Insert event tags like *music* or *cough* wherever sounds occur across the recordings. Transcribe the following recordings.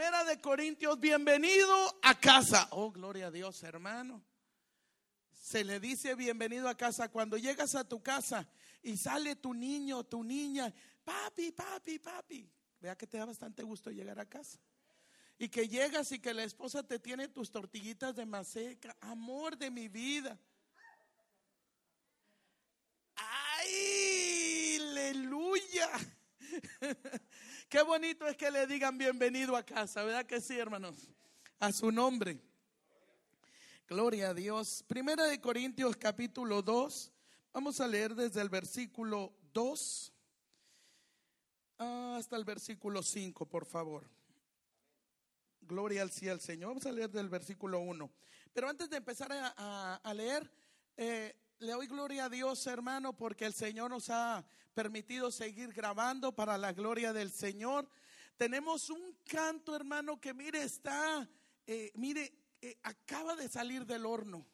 Primera de Corintios, bienvenido a casa. Oh, gloria a Dios, hermano. Se le dice bienvenido a casa cuando llegas a tu casa y sale tu niño, tu niña, papi, papi, papi. Vea que te da bastante gusto llegar a casa. Y que llegas y que la esposa te tiene tus tortillitas de maseca, amor de mi vida. ¡Ay! ¡Aleluya! *laughs* Qué bonito es que le digan bienvenido a casa, ¿verdad que sí, hermanos? A su nombre. Gloria a Dios. Primera de Corintios capítulo 2. Vamos a leer desde el versículo 2 hasta el versículo 5, por favor. Gloria al cielo, Señor. Vamos a leer del versículo 1. Pero antes de empezar a, leer, eh, le doy gloria a Dios, hermano, porque el Señor nos ha permitido seguir grabando para la gloria del Señor. Tenemos un canto, hermano, que mire, está, eh, mire, eh, acaba de salir del horno.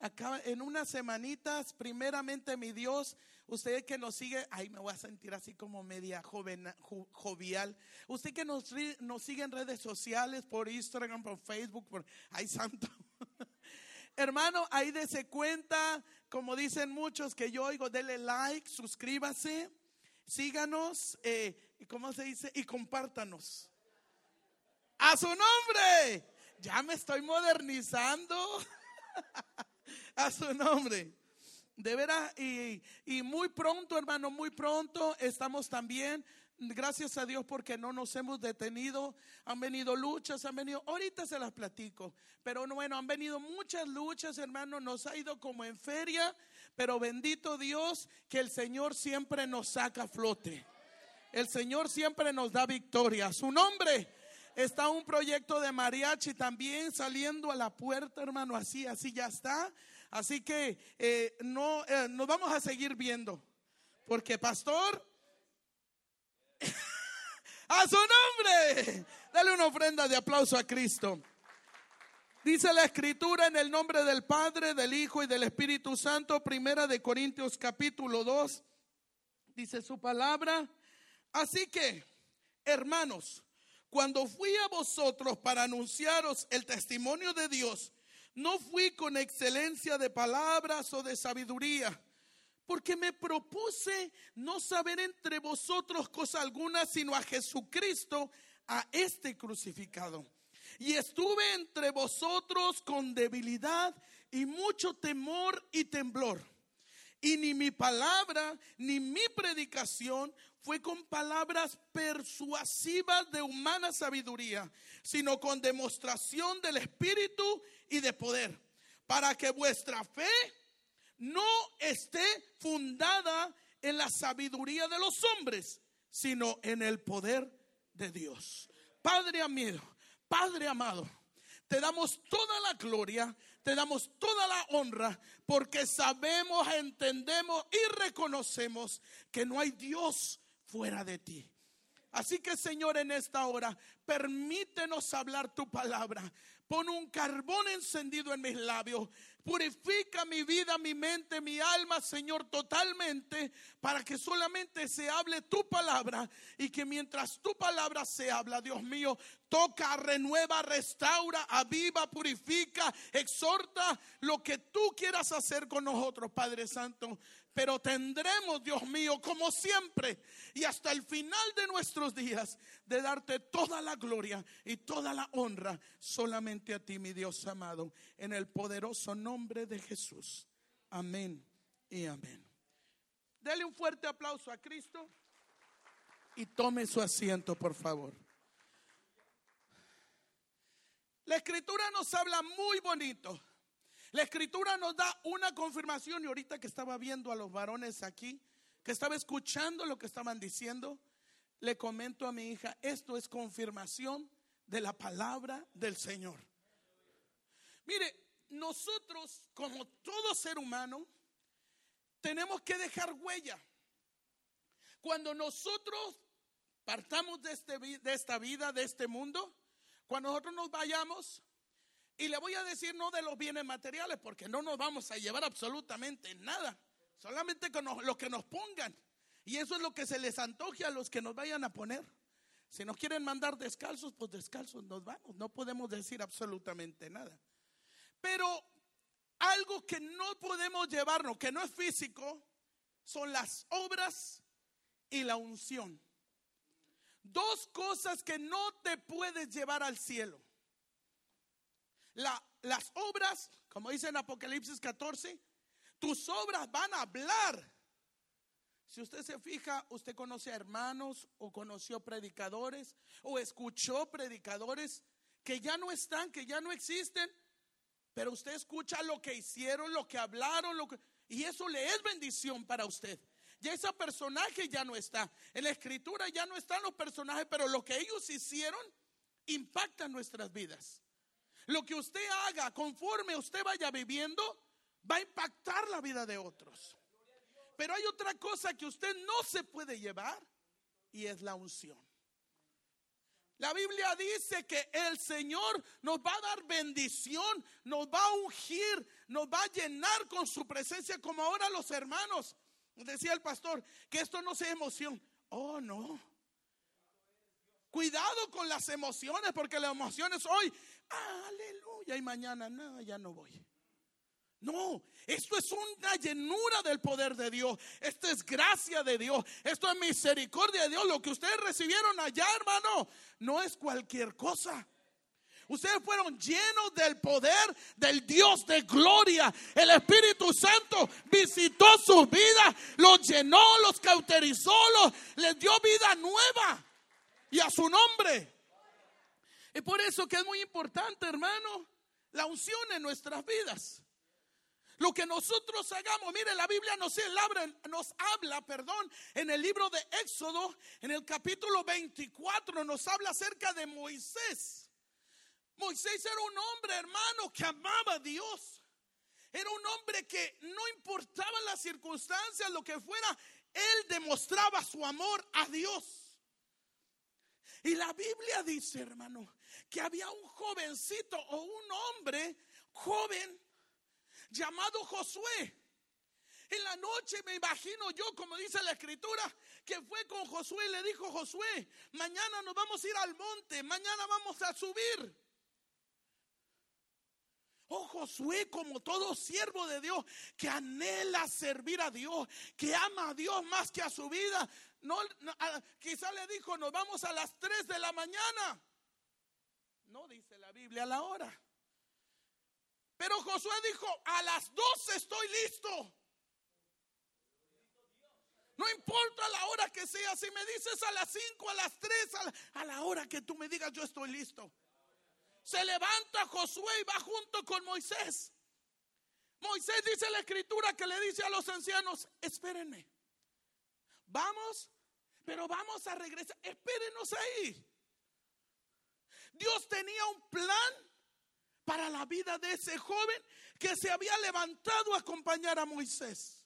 Acaba, en unas semanitas, primeramente mi Dios, usted que nos sigue, ay, me voy a sentir así como media joven, jovial. Usted que nos, nos sigue en redes sociales, por Instagram, por Facebook, por, ay, santo. *laughs* Hermano, ahí dese cuenta, como dicen muchos que yo oigo, dele like, suscríbase, síganos, eh, ¿cómo se dice? Y compártanos. A su nombre. Ya me estoy modernizando. *laughs* A su nombre. De veras, y, y muy pronto, hermano, muy pronto estamos también Gracias a Dios porque no nos hemos detenido. Han venido luchas, han venido, ahorita se las platico, pero bueno, han venido muchas luchas, hermano. Nos ha ido como en feria, pero bendito Dios que el Señor siempre nos saca a flote. El Señor siempre nos da victoria. Su nombre está un proyecto de mariachi también saliendo a la puerta, hermano. Así, así ya está. Así que eh, no, eh, nos vamos a seguir viendo. Porque, pastor, a su nombre. Dale una ofrenda de aplauso a Cristo. Dice la escritura en el nombre del Padre, del Hijo y del Espíritu Santo, primera de Corintios capítulo 2, dice su palabra. Así que, hermanos, cuando fui a vosotros para anunciaros el testimonio de Dios, no fui con excelencia de palabras o de sabiduría porque me propuse no saber entre vosotros cosa alguna, sino a Jesucristo, a este crucificado. Y estuve entre vosotros con debilidad y mucho temor y temblor. Y ni mi palabra ni mi predicación fue con palabras persuasivas de humana sabiduría, sino con demostración del Espíritu y de poder, para que vuestra fe no esté fundada en la sabiduría de los hombres, sino en el poder de Dios. Padre amigo, Padre amado, te damos toda la gloria, te damos toda la honra, porque sabemos, entendemos y reconocemos que no hay Dios fuera de ti. Así que Señor, en esta hora, permítenos hablar tu palabra. Pon un carbón encendido en mis labios. Purifica mi vida, mi mente, mi alma, Señor, totalmente, para que solamente se hable tu palabra y que mientras tu palabra se habla, Dios mío, toca, renueva, restaura, aviva, purifica, exhorta lo que tú quieras hacer con nosotros, Padre Santo pero tendremos, Dios mío, como siempre y hasta el final de nuestros días, de darte toda la gloria y toda la honra solamente a ti, mi Dios amado, en el poderoso nombre de Jesús. Amén y amén. Dele un fuerte aplauso a Cristo y tome su asiento, por favor. La escritura nos habla muy bonito la escritura nos da una confirmación y ahorita que estaba viendo a los varones aquí, que estaba escuchando lo que estaban diciendo, le comento a mi hija, esto es confirmación de la palabra del Señor. Mire, nosotros como todo ser humano tenemos que dejar huella. Cuando nosotros partamos de, este, de esta vida, de este mundo, cuando nosotros nos vayamos, y le voy a decir no de los bienes materiales, porque no nos vamos a llevar absolutamente nada. Solamente con lo que nos pongan. Y eso es lo que se les antoje a los que nos vayan a poner. Si nos quieren mandar descalzos, pues descalzos nos vamos. No podemos decir absolutamente nada. Pero algo que no podemos llevarnos, que no es físico, son las obras y la unción. Dos cosas que no te puedes llevar al cielo. Las obras, como dice en Apocalipsis 14, tus obras van a hablar. Si usted se fija, usted conoce a hermanos o conoció predicadores o escuchó predicadores que ya no están, que ya no existen, pero usted escucha lo que hicieron, lo que hablaron, lo que, y eso le es bendición para usted. Ya ese personaje ya no está. En la escritura ya no están los personajes, pero lo que ellos hicieron impacta nuestras vidas. Lo que usted haga conforme usted vaya viviendo va a impactar la vida de otros. Pero hay otra cosa que usted no se puede llevar y es la unción. La Biblia dice que el Señor nos va a dar bendición, nos va a ungir, nos va a llenar con su presencia como ahora los hermanos Decía el pastor que esto no sea emoción. Oh, no. Cuidado con las emociones, porque las emociones hoy, aleluya, y mañana, no, ya no voy. No, esto es una llenura del poder de Dios. Esto es gracia de Dios. Esto es misericordia de Dios. Lo que ustedes recibieron allá, hermano, no es cualquier cosa. Ustedes fueron llenos del poder del Dios de gloria. El Espíritu Santo visitó sus vidas, los llenó, los cauterizó, les dio vida nueva. Y a su nombre. Y por eso que es muy importante, hermano, la unción en nuestras vidas. Lo que nosotros hagamos, mire, la Biblia nos habla, nos habla, perdón, en el libro de Éxodo, en el capítulo 24, nos habla acerca de Moisés. Moisés era un hombre, hermano, que amaba a Dios. Era un hombre que no importaban las circunstancias, lo que fuera, él demostraba su amor a Dios. Y la Biblia dice, hermano, que había un jovencito o un hombre joven llamado Josué. En la noche me imagino yo, como dice la escritura, que fue con Josué y le dijo, Josué, mañana nos vamos a ir al monte, mañana vamos a subir. Oh Josué, como todo siervo de Dios que anhela servir a Dios, que ama a Dios más que a su vida. No, quizá le dijo, nos vamos a las 3 de la mañana. No dice la Biblia a la hora. Pero Josué dijo, a las 12 estoy listo. No importa la hora que sea, si me dices a las 5, a las 3, a la hora que tú me digas, yo estoy listo se levanta Josué y va junto con Moisés. Moisés dice la escritura que le dice a los ancianos, espérenme, vamos, pero vamos a regresar, espérenos ahí. Dios tenía un plan para la vida de ese joven que se había levantado a acompañar a Moisés.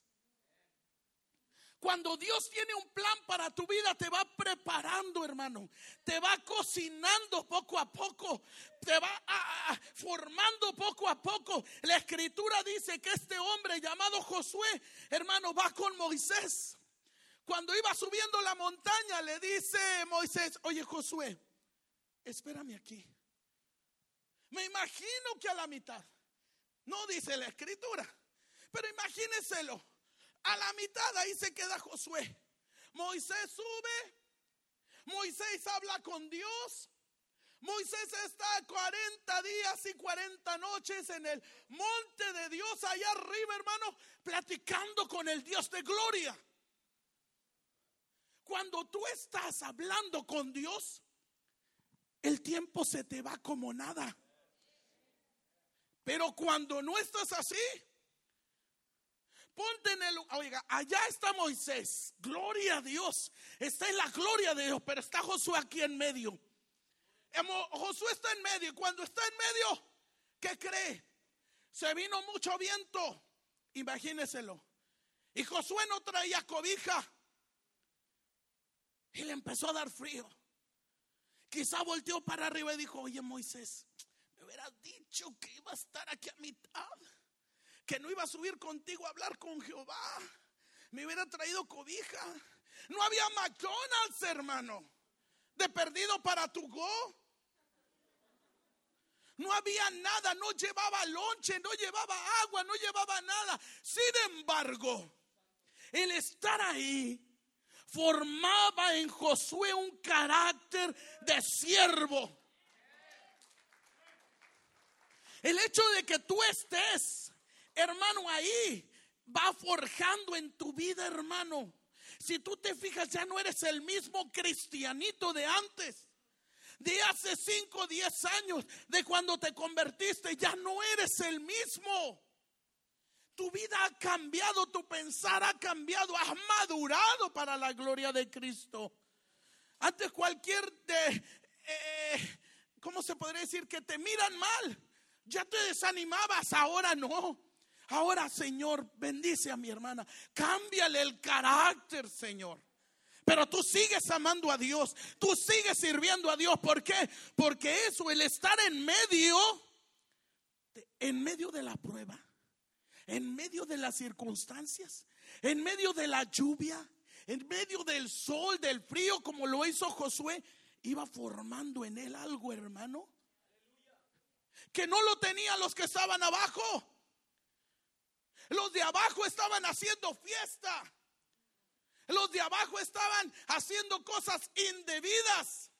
Cuando Dios tiene un plan para tu vida, te va preparando, hermano. Te va cocinando poco a poco. Te va formando poco a poco. La escritura dice que este hombre llamado Josué, hermano, va con Moisés. Cuando iba subiendo la montaña, le dice Moisés, oye Josué, espérame aquí. Me imagino que a la mitad. No dice la escritura, pero imagíneselo a la mitad ahí se queda Josué. Moisés sube. Moisés habla con Dios. Moisés está 40 días y 40 noches en el monte de Dios, allá arriba, hermano, platicando con el Dios de gloria. Cuando tú estás hablando con Dios, el tiempo se te va como nada. Pero cuando no estás así, Ponte en el. Oiga, allá está Moisés. Gloria a Dios. Está en la gloria de Dios, pero está Josué aquí en medio. Josué está en medio. Y cuando está en medio, ¿qué cree? Se vino mucho viento. Imagíneselo. Y Josué no traía cobija. Y le empezó a dar frío. Quizá volteó para arriba y dijo: Oye, Moisés, me hubieras dicho que iba a estar aquí a mitad que no iba a subir contigo a hablar con Jehová. Me hubiera traído cobija. No había McDonald's, hermano. de perdido para tu go. No había nada, no llevaba lonche, no llevaba agua, no llevaba nada. Sin embargo, el estar ahí formaba en Josué un carácter de siervo. El hecho de que tú estés, hermano, ahí va forjando en tu vida, hermano. Si tú te fijas, ya no eres el mismo cristianito de antes de hace 5 o 10 años, de cuando te convertiste, ya no eres el mismo. Tu vida ha cambiado, tu pensar ha cambiado, has madurado para la gloria de Cristo. Antes cualquier de, eh, ¿cómo se podría decir? Que te miran mal. Ya te desanimabas, ahora no. Ahora, Señor, bendice a mi hermana. Cámbiale el carácter, Señor. Pero tú sigues amando a Dios, tú sigues sirviendo a Dios. ¿Por qué? Porque eso, el estar en medio, en medio de la prueba, en medio de las circunstancias, en medio de la lluvia, en medio del sol, del frío, como lo hizo Josué, iba formando en él algo, hermano, que no lo tenían los que estaban abajo. Los de abajo estaban haciendo fiesta. Los de abajo estaban haciendo cosas indebidas.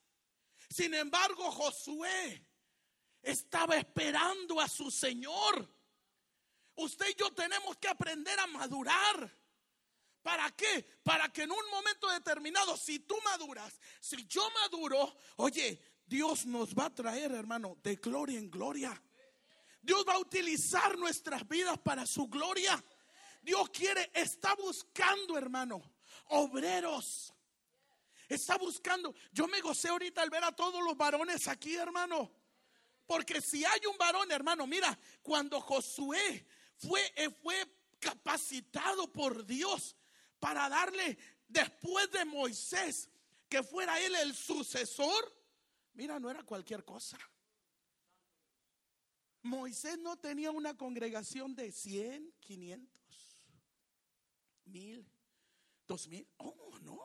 Sin embargo, Josué estaba esperando a su Señor. Usted y yo tenemos que aprender a madurar. ¿Para qué? Para que en un momento determinado, si tú maduras, si yo maduro, oye, Dios nos va a traer, hermano, de gloria en gloria. Dios va a utilizar nuestras vidas para su gloria. Dios quiere, está buscando, hermano, obreros. Está buscando. Yo me gocé ahorita al ver a todos los varones aquí, hermano. Porque si hay un varón, hermano, mira, cuando Josué fue, eh, fue capacitado por Dios para darle, después de Moisés, que fuera él el sucesor, mira, no era cualquier cosa. Moisés no tenía una congregación de 100, 500, mil dos mil. Oh, no.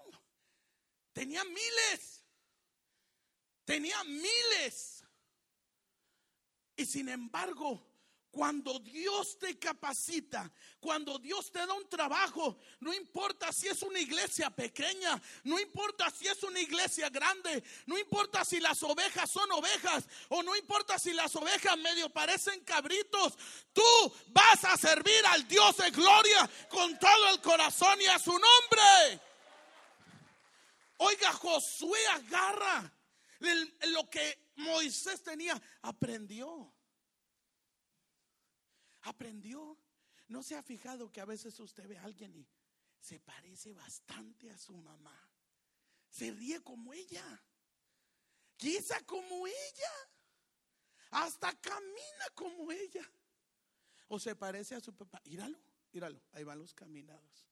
Tenía miles. Tenía miles. Y sin embargo, cuando Dios te capacita, cuando Dios te da un trabajo, no importa si es una iglesia pequeña, no importa si es una iglesia grande, no importa si las ovejas son ovejas o no importa si las ovejas medio parecen cabritos, tú vas a servir al Dios de gloria con todo el corazón y a su nombre. Oiga, Josué agarra lo que Moisés tenía, aprendió aprendió. ¿No se ha fijado que a veces usted ve a alguien y se parece bastante a su mamá? Se ríe como ella. Quizá como ella. Hasta camina como ella. O se parece a su papá. Míralo, míralo. Ahí van los caminados.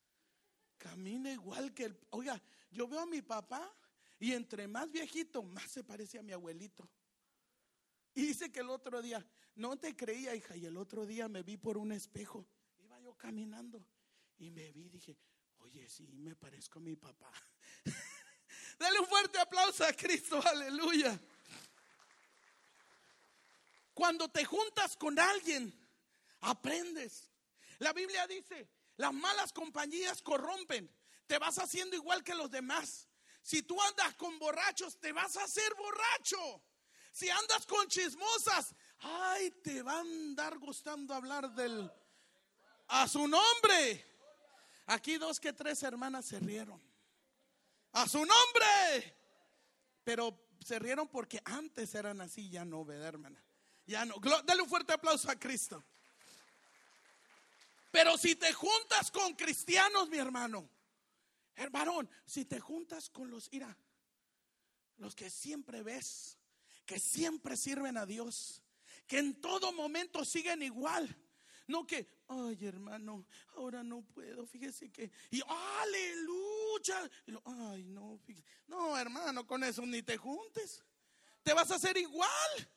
Camina igual que el... Oiga, yo veo a mi papá y entre más viejito, más se parece a mi abuelito. Y dice que el otro día, no te creía, hija, y el otro día me vi por un espejo. Iba yo caminando y me vi, dije, oye, sí, me parezco a mi papá. *laughs* Dale un fuerte aplauso a Cristo, aleluya. Cuando te juntas con alguien, aprendes. La Biblia dice, las malas compañías corrompen. Te vas haciendo igual que los demás. Si tú andas con borrachos, te vas a hacer borracho. Si andas con chismosas, ay, te va a andar gustando hablar del a su nombre. Aquí dos que tres hermanas se rieron. A su nombre. Pero se rieron porque antes eran así, ya no, ¿verdad, hermana? Ya no. Dale un fuerte aplauso a Cristo. Pero si te juntas con cristianos, mi hermano, hermano, si te juntas con los, mira, los que siempre ves, que siempre sirven a Dios, que en todo momento siguen igual. No que, ay hermano, ahora no puedo, fíjese que, y aleluya, ay no, no hermano, con eso ni te juntes, te vas a hacer igual.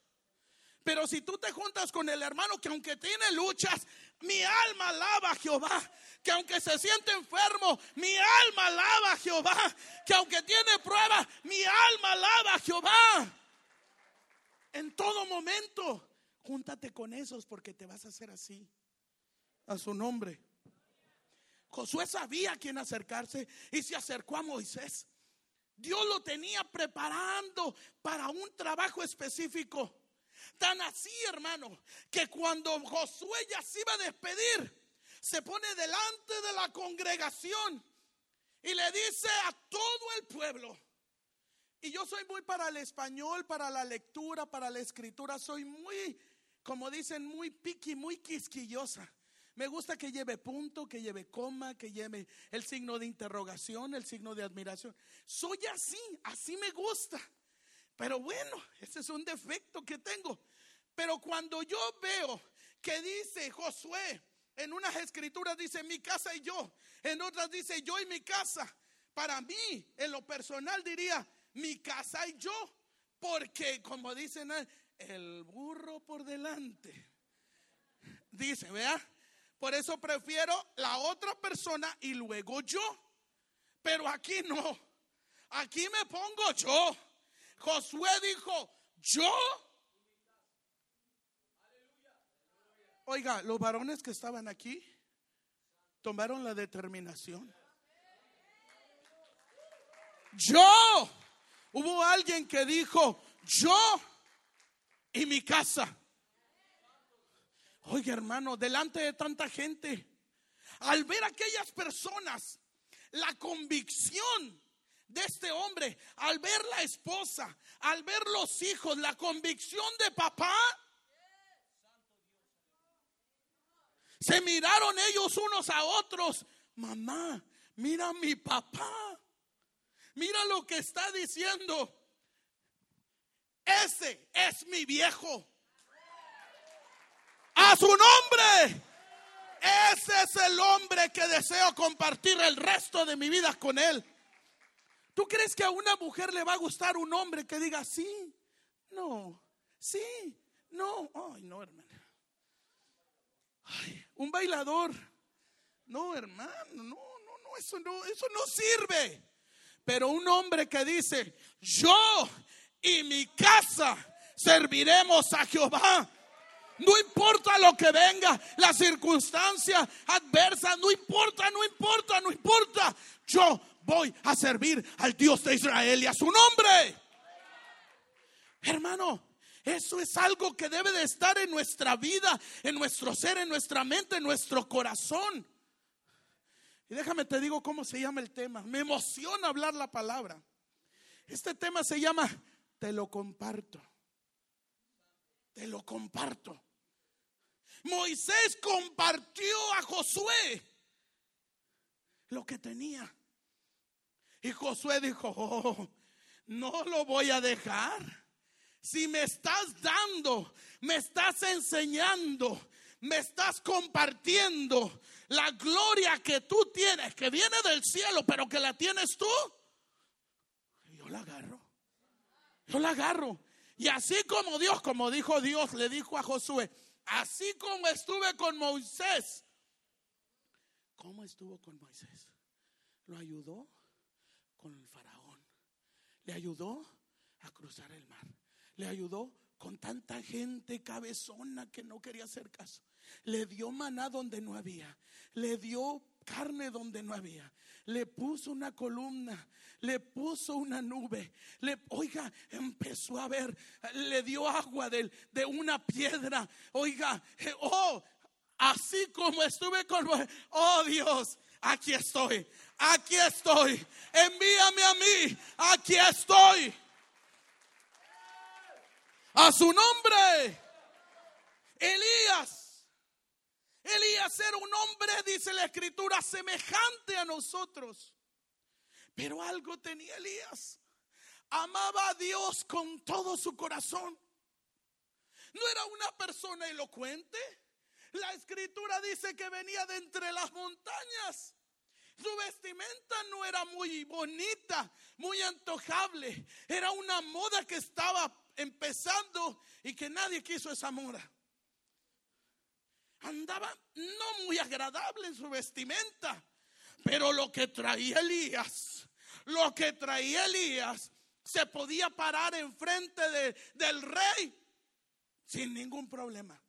Pero si tú te juntas con el hermano que aunque tiene luchas, mi alma alaba a Jehová. Que aunque se siente enfermo, mi alma alaba a Jehová. Que aunque tiene pruebas, mi alma alaba a Jehová. En todo momento, júntate con esos porque te vas a hacer así. A su nombre. Josué sabía a quién acercarse y se acercó a Moisés. Dios lo tenía preparando para un trabajo específico. Tan así, hermano, que cuando Josué ya se iba a despedir, se pone delante de la congregación y le dice a todo el pueblo, y yo soy muy para el español, para la lectura, para la escritura, soy muy, como dicen, muy piqui, muy quisquillosa. Me gusta que lleve punto, que lleve coma, que lleve el signo de interrogación, el signo de admiración. Soy así, así me gusta. Pero bueno, ese es un defecto que tengo. Pero cuando yo veo que dice Josué, en unas escrituras dice mi casa y yo, en otras dice yo y mi casa, para mí, en lo personal diría mi casa y yo, porque como dicen, el burro por delante. Dice, vea, por eso prefiero la otra persona y luego yo. Pero aquí no. Aquí me pongo yo. Josué dijo, yo. Oiga, los varones que estaban aquí tomaron la determinación. Yo. Hubo alguien que dijo, yo y mi casa. Oiga, hermano, delante de tanta gente, al ver aquellas personas, la convicción de este hombre, al ver la esposa, al ver los hijos, la convicción de papá, se miraron ellos unos a otros. Mamá, mira mi papá. Mira lo que está diciendo. Ese es mi viejo. A su nombre. Ese es el hombre que deseo compartir el resto de mi vida con él. ¿Tú crees que a una mujer le va a gustar un hombre que diga sí? No, sí, no. Ay, no, hermana. Ay, un bailador. No, hermano, no, no, no, eso no, eso no sirve. Pero un hombre que dice, yo y mi casa serviremos a Jehová. No importa lo que venga, la circunstancia adversa, no importa, no importa, no importa. Yo voy a servir al Dios de Israel y a su nombre. Hermano, eso es algo que debe de estar en nuestra vida, en nuestro ser, en nuestra mente, en nuestro corazón. Y déjame te digo cómo se llama el tema. Me emociona hablar la palabra. Este tema se llama Te lo comparto. Te lo comparto. Moisés compartió a Josué lo que tenía. Y Josué dijo, oh, no lo voy a dejar. Si me estás dando, me estás enseñando, me estás compartiendo la gloria que tú tienes, que viene del cielo, pero que la tienes tú, yo la agarro. Yo la agarro. Y así como Dios, como dijo Dios, le dijo a Josué, así como estuve con Moisés. ¿Cómo estuvo con Moisés? Lo ayudó con el faraón. Le ayudó a cruzar el mar. Le ayudó con tanta gente cabezona que no quería hacer caso. Le dio maná donde no había. Le dio carne donde no había. Le puso una columna, le puso una nube. Le, oiga, empezó a ver, le dio agua de, de una piedra. Oiga, eh, oh, así como estuve con, oh Dios, aquí estoy, aquí estoy. Envíame a mí, aquí estoy. A su nombre. Elías. Elías era un hombre, dice la escritura, semejante a nosotros. Pero algo tenía Elías. Amaba a Dios con todo su corazón. No era una persona elocuente. La escritura dice que venía de entre las montañas. Su vestimenta no era muy bonita, muy antojable. Era una moda que estaba empezando y que nadie quiso esa mora. Andaba no muy agradable en su vestimenta, pero lo que traía Elías, lo que traía Elías, se podía parar enfrente de, del rey sin ningún problema.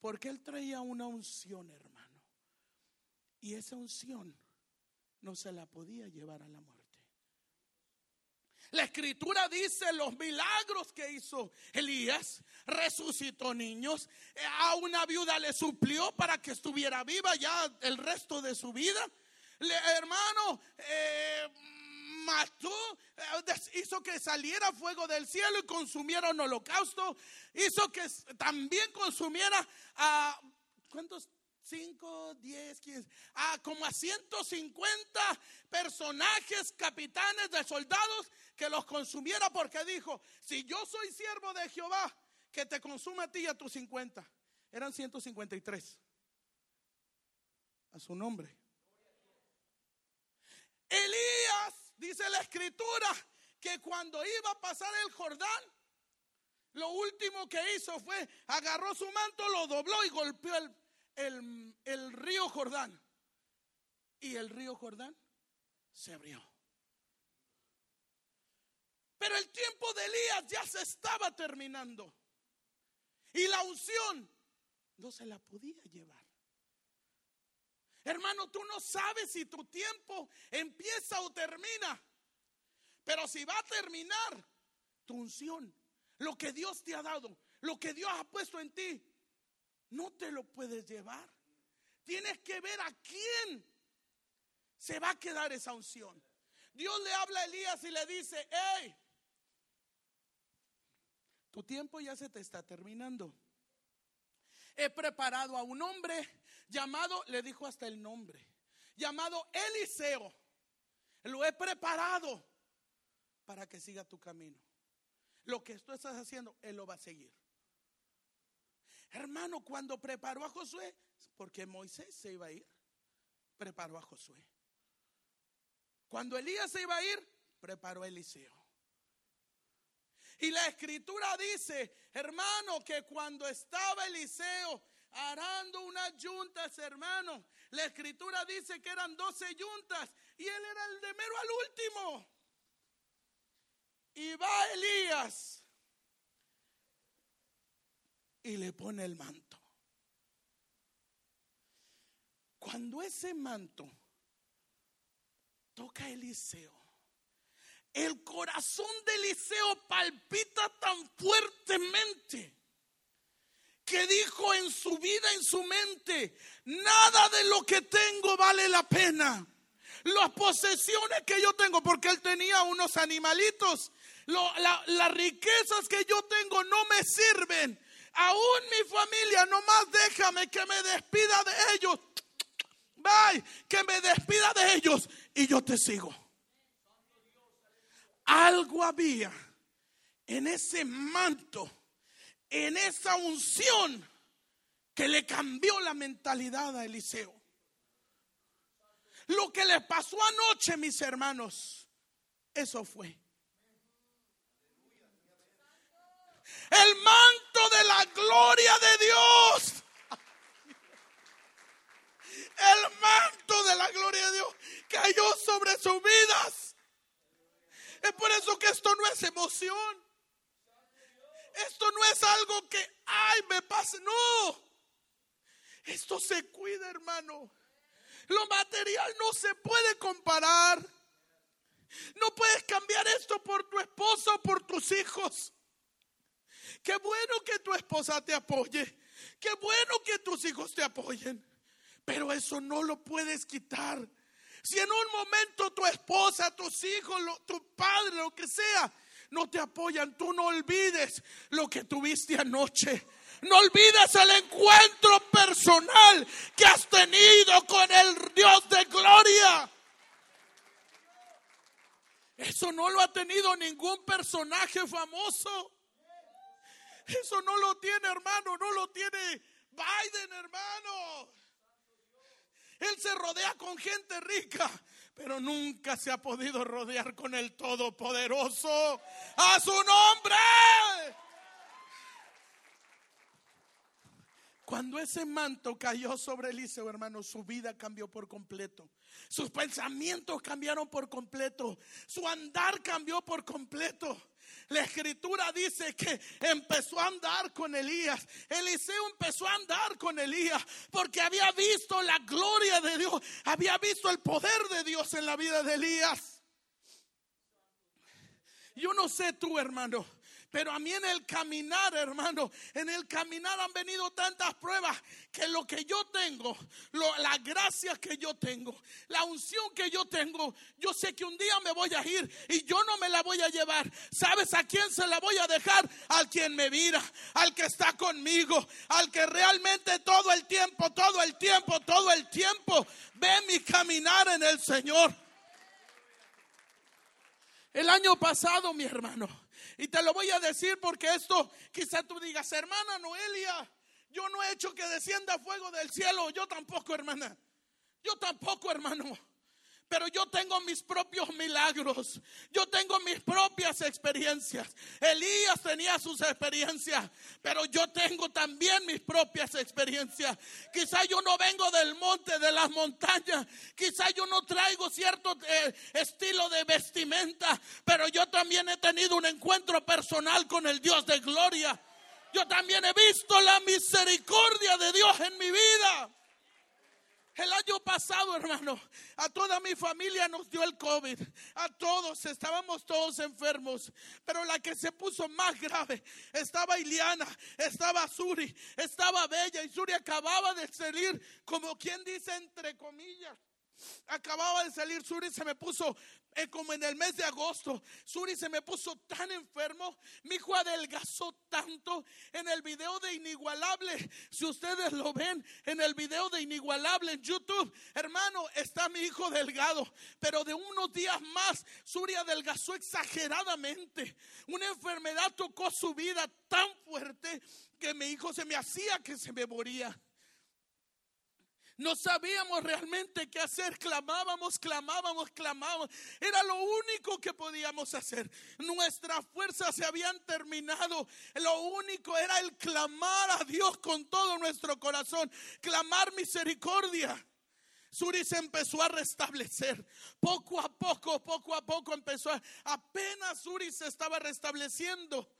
Porque él traía una unción, hermano. Y esa unción no se la podía llevar a la muerte. La escritura dice los milagros que hizo Elías. Resucitó niños. A una viuda le suplió para que estuviera viva ya el resto de su vida. hermano, eh, mató, eh, hizo que saliera fuego del cielo y consumiera un holocausto. Hizo que también consumiera a... ¿Cuántos 5, 10, 15, a como a 150 personajes, capitanes de soldados que los consumiera porque dijo, si yo soy siervo de Jehová, que te consuma a ti y a tus 50. Eran 153. A su nombre. Elías, dice la escritura, que cuando iba a pasar el Jordán, lo último que hizo fue agarró su manto, lo dobló y golpeó el, el, río Jordán. Y el río Jordán se abrió. Pero el tiempo de Elías ya se estaba terminando. Y la unción no se la podía llevar. Hermano, tú no sabes si tu tiempo empieza o termina. Pero si va a terminar, tu unción, lo que Dios te ha dado, lo que Dios ha puesto en ti, no te lo puedes llevar. Tienes que ver a quién se va a quedar esa unción. Dios le habla a Elías y le dice, hey, tu tiempo ya se te está terminando. He preparado a un hombre llamado, le dijo hasta el nombre, llamado Eliseo. Lo he preparado para que siga tu camino. Lo que tú estás haciendo, él lo va a seguir. Hermano, cuando preparó a Josué, porque Moisés se iba a ir, preparó a Josué. Cuando Elías se iba a ir, preparó a Eliseo. Y la escritura dice, hermano, que cuando estaba Eliseo arando unas yuntas, hermano, la escritura dice que eran doce yuntas y él era el de mero al último. Y va Elías y le pone el manto. Cuando ese manto toca Eliseo, el corazón de Eliseo palpita tan fuertemente que dijo en su vida, en su mente, nada de lo que tengo vale la pena. Las posesiones que yo tengo, porque él tenía unos animalitos, las riquezas que yo tengo no me sirven Aún mi familia, nomás déjame que me despida de ellos. Bye, que me despida de ellos y yo te sigo. Algo había en ese manto, en esa unción que le cambió la mentalidad a Eliseo. Lo que le pasó anoche, mis hermanos, eso fue. el manto la gloria de Dios. El manto de la gloria de Dios cayó sobre sus vidas. Es por eso que esto no es emoción. Esto no es algo que, ay, me pase. No. Esto se cuida, hermano. Lo material no se puede comparar. No puedes cambiar esto por tu esposo o por tus hijos. Qué bueno que tu esposa te apoye. Qué bueno que tus hijos te apoyen. Pero eso no lo puedes quitar. Si en un momento tu esposa, tus hijos, tu padre, lo que sea, no te apoyan, tú no olvides lo que tuviste anoche. No olvides el encuentro personal que has tenido con el Dios de gloria. Eso no lo ha tenido ningún personaje famoso. Eso no lo tiene, hermano, no lo tiene Biden, hermano. Él se rodea con gente rica, pero nunca se ha podido rodear con el Todopoderoso. A su nombre. Cuando ese manto cayó sobre Eliseo, hermano, su vida cambió por completo. Sus pensamientos cambiaron por completo. Su andar cambió por completo. La escritura dice que empezó a andar con Elías. Eliseo empezó a andar con Elías porque había visto la gloria de Dios, había visto el poder de Dios en la vida de Elías. Yo no sé tú, hermano, pero a mí en el caminar, hermano, en el caminar han venido tantas pruebas que lo que yo tengo, la gracia que yo tengo, la unción que yo tengo, yo sé que un día me voy a ir y yo no me la voy a llevar. ¿Sabes a quién se la voy a dejar? Al quien me mira, al que está conmigo, al que realmente todo el tiempo, todo el tiempo, todo el tiempo ve mi caminar en el Señor. El año pasado, mi hermano, y te lo voy a decir porque esto quizá tú digas, hermana Noelia, yo no he hecho que descienda fuego del cielo, yo tampoco, hermana. Yo tampoco, hermano. Pero yo tengo mis propios milagros. Yo tengo mis propias experiencias. Elías tenía sus experiencias. Pero yo tengo también mis propias experiencias. Quizá yo no vengo del monte, de las montañas. Quizá yo no traigo cierto eh, estilo de vestimenta. Pero yo también he tenido un encuentro personal con el Dios de gloria. Yo también he visto la misericordia de Dios en mi vida. El año pasado, hermano, a toda mi familia nos dio el COVID. A todos, estábamos todos enfermos. Pero la que se puso más grave estaba Iliana, estaba Suri, estaba Bella. Y Suri acababa de salir, como quien dice, entre comillas. Acababa de salir Suri, se me puso eh, como en el mes de agosto, Suri se me puso tan enfermo, mi hijo adelgazó tanto en el video de Inigualable. Si ustedes lo ven en el video de Inigualable en YouTube, hermano, está mi hijo delgado, pero de unos días más, Suri adelgazó exageradamente. Una enfermedad tocó su vida tan fuerte que mi hijo se me hacía que se me moría. No sabíamos realmente qué hacer. Clamábamos, clamábamos, clamábamos. Era lo único que podíamos hacer. Nuestras fuerzas se habían terminado. Lo único era el clamar a Dios con todo nuestro corazón. Clamar misericordia. Suri se empezó a restablecer. Poco a poco, poco a poco empezó a... Apenas Suri se estaba restableciendo.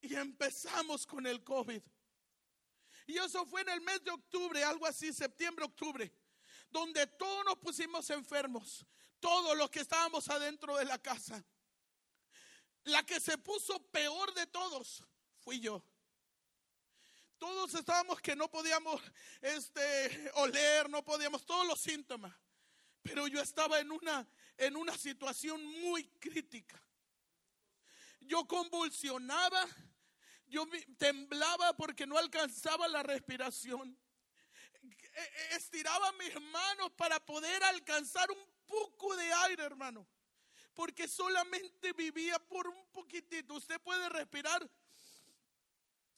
Y empezamos con el COVID. Y eso fue en el mes de octubre, algo así, septiembre, octubre, donde todos nos pusimos enfermos, todos los que estábamos adentro de la casa. La que se puso peor de todos fui yo. Todos estábamos que no podíamos este, oler, no podíamos, todos los síntomas. Pero yo estaba en una, en una situación muy crítica. Yo convulsionaba yo temblaba porque no alcanzaba la respiración. E, e, estiraba mis manos para poder alcanzar un poco de aire, hermano. Porque solamente vivía por un poquitito. Usted puede respirar,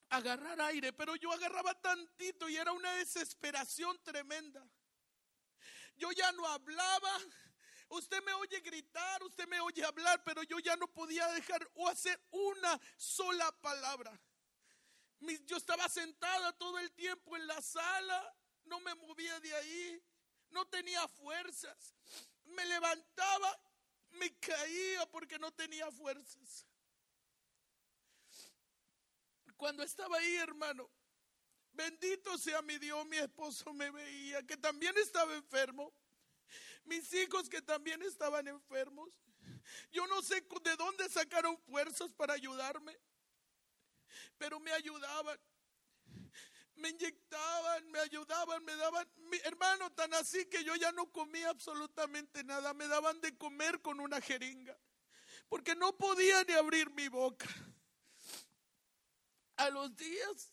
agarrar aire, pero yo agarraba tantito y era una desesperación tremenda. Yo ya no hablaba, Usted me oye gritar, usted me oye hablar, pero yo ya no podía dejar o hacer una sola palabra. Yo estaba sentada todo el tiempo en la sala, no me movía de ahí, no tenía fuerzas. Me levantaba, me caía porque no tenía fuerzas. Cuando estaba ahí, hermano, bendito sea mi Dios, mi esposo me veía, que también estaba enfermo mis hijos que también estaban enfermos. Yo no sé de dónde sacaron fuerzas para ayudarme, pero me ayudaban. Me inyectaban, me ayudaban, me daban, mi hermano, tan así que yo ya no comía absolutamente nada. Me daban de comer con una jeringa, porque no podía ni abrir mi boca. A los días,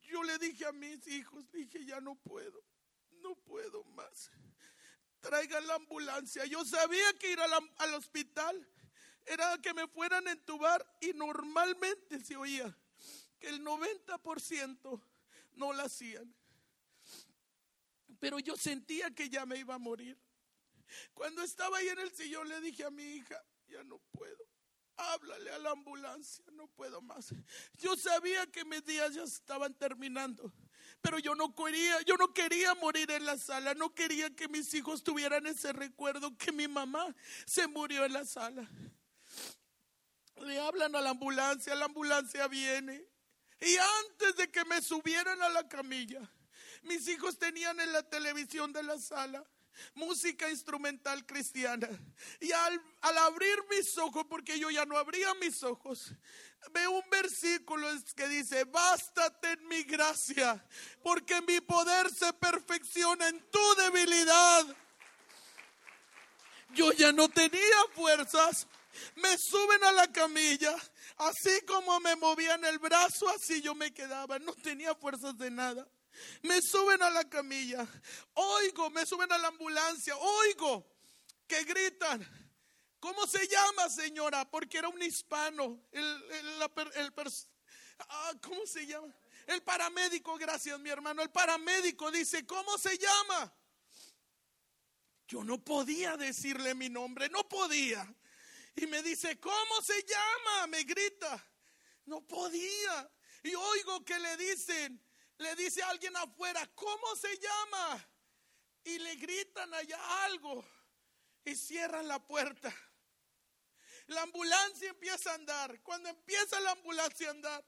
yo le dije a mis hijos, dije, ya no puedo, no puedo más traigan la ambulancia. Yo sabía que ir al hospital era que me fueran a entubar y normalmente se oía que el 90% no la hacían. Pero yo sentía que ya me iba a morir. Cuando estaba ahí en el sillón le dije a mi hija, ya no puedo, háblale a la ambulancia, no puedo más. Yo sabía que mis días ya estaban terminando, pero yo no quería, yo no quería morir en la sala, no quería que mis hijos tuvieran ese recuerdo que mi mamá se murió en la sala. Le hablan a la ambulancia, la ambulancia viene. Y antes de que me subieran a la camilla, mis hijos tenían en la televisión de la sala música instrumental cristiana. Y al, abrir mis ojos, porque yo ya no abría mis ojos, veo un versículo que dice, bástate en mi gracia, porque mi poder se perfecciona en tu debilidad. Yo ya no tenía fuerzas. Me suben a la camilla. Así como me movían el brazo, así yo me quedaba. No tenía fuerzas de nada. Me suben a la camilla. Oigo, me suben a la ambulancia. Oigo que gritan. ¿Cómo se llama, señora? Porque era un hispano. El, ah, ¿Cómo se llama? El paramédico, gracias mi hermano. El paramédico dice, ¿cómo se llama? Yo no podía decirle mi nombre, no podía. Y me dice, ¿cómo se llama? Me grita. No podía. Y oigo que le dicen, le dice a alguien afuera, ¿cómo se llama? Y le gritan allá algo y cierran la puerta. La ambulancia empieza a andar. Cuando empieza la ambulancia a andar,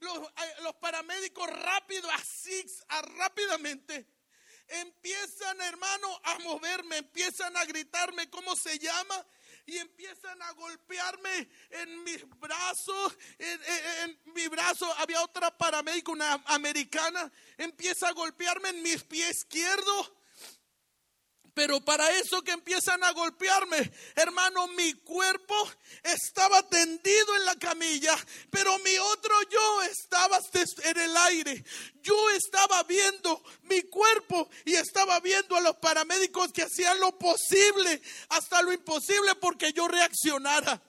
los, eh, paramédicos rápido, rápidamente, empiezan, hermano, a moverme, empiezan a gritarme cómo se llama y empiezan a golpearme en mis brazos. En, mi brazo había otra paramédica, una americana, empieza a golpearme en mis pies izquierdo pero para eso que empiezan a golpearme, hermano, mi cuerpo estaba tendido en la camilla, pero mi otro yo estaba en el aire. Yo estaba viendo mi cuerpo y estaba viendo a los paramédicos que hacían lo posible, hasta lo imposible, porque yo reaccionara.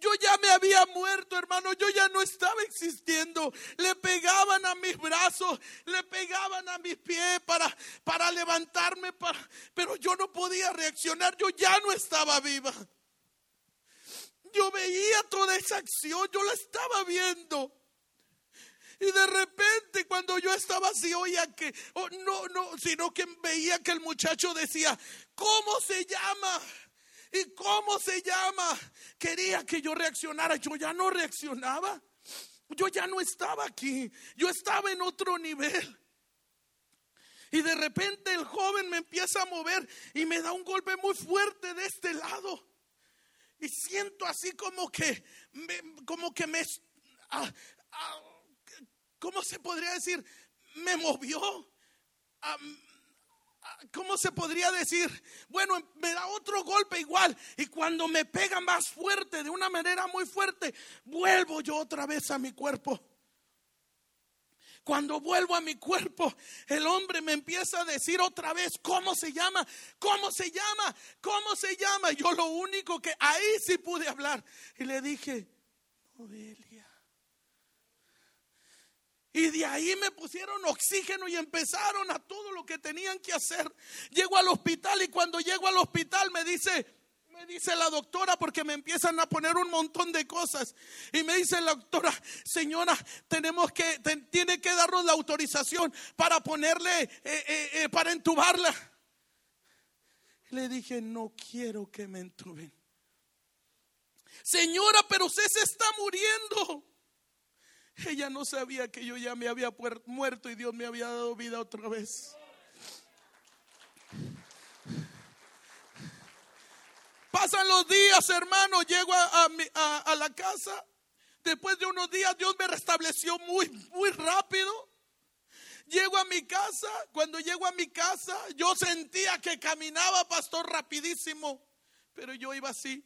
Yo ya me había muerto, hermano. Yo ya no estaba existiendo. Le pegaban a mis brazos, le pegaban a mis pies para, para levantarme, para, pero yo no podía reaccionar. Yo ya no estaba viva. Yo veía toda esa acción, yo la estaba viendo. Y de repente cuando yo estaba así, oía que, oh, no, no, sino que veía que el muchacho decía, ¿cómo se llama? ¿Y cómo se llama? Quería que yo reaccionara. Yo ya no reaccionaba. Yo ya no estaba aquí. Yo estaba en otro nivel. Y de repente el joven me empieza a mover y me da un golpe muy fuerte de este lado. Y siento así como que, como que me, ¿cómo se podría decir? Me movió. ¿Cómo se podría decir? Bueno, me da otro golpe igual. Y cuando me pega más fuerte, de una manera muy fuerte, vuelvo yo otra vez a mi cuerpo. Cuando vuelvo a mi cuerpo, el hombre me empieza a decir otra vez, ¿cómo se llama? ¿Cómo se llama? ¿Cómo se llama? Yo lo único que ahí sí pude hablar. Y le dije, Noelia. Y de ahí me pusieron oxígeno y empezaron a todo lo que tenían que hacer. Llego al hospital y cuando llego al hospital me dice, me dice la doctora porque me empiezan a poner un montón de cosas. Y me dice la doctora, señora, tenemos que, tiene que darnos la autorización para ponerle, eh, eh, eh, para entubarla. Le dije, no quiero que me entuben. Señora, pero usted se está muriendo. Ella no sabía que yo ya me había muerto y Dios me había dado vida otra vez. Pasan los días, hermano, llego a, la casa. Después de unos días Dios me restableció muy, muy rápido. Llego a mi casa, cuando llego a mi casa, yo sentía que caminaba, pastor, rapidísimo, pero yo iba así.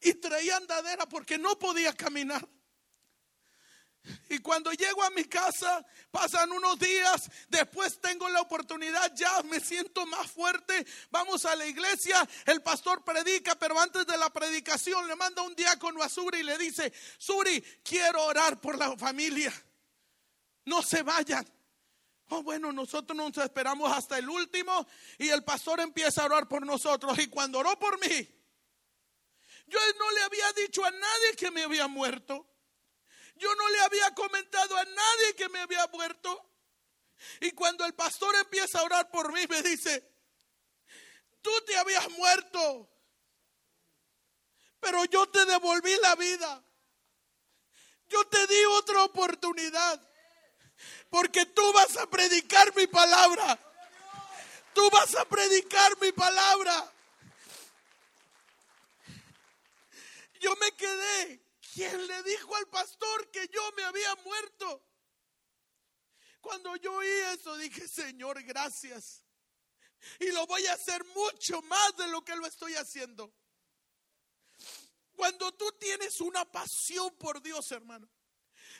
Y traía andadera porque no podía caminar. Y cuando llego a mi casa, pasan unos días, después tengo la oportunidad, ya me siento más fuerte, vamos a la iglesia, el pastor predica, pero antes de la predicación le manda un diácono a Suri y le dice, Suri, quiero orar por la familia, no se vayan. Oh, bueno, nosotros nos esperamos hasta el último y el pastor empieza a orar por nosotros. Y cuando oró por mí, yo no le había dicho a nadie que me había muerto. Yo no le había comentado a nadie que me había muerto. Y cuando el pastor empieza a orar por mí, me dice, tú te habías muerto, pero yo te devolví la vida. Yo te di otra oportunidad. Porque tú vas a predicar mi palabra. Tú vas a predicar mi palabra. Yo me quedé. ¿Quién le dijo al pastor que yo me había muerto? Cuando yo oí eso dije, Señor, gracias. Y lo voy a hacer mucho más de lo que lo estoy haciendo. Cuando tú tienes una pasión por Dios, hermano.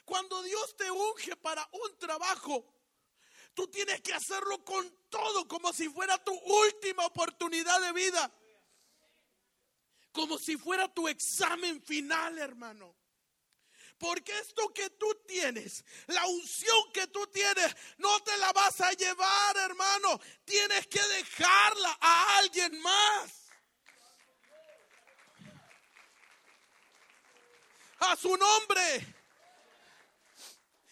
Cuando Dios te unge para un trabajo, tú tienes que hacerlo con todo, como si fuera tu última oportunidad de vida. Como si fuera tu examen final, hermano. Porque esto que tú tienes, la unción que tú tienes, no te la vas a llevar, hermano. Tienes que dejarla a alguien más. A su nombre.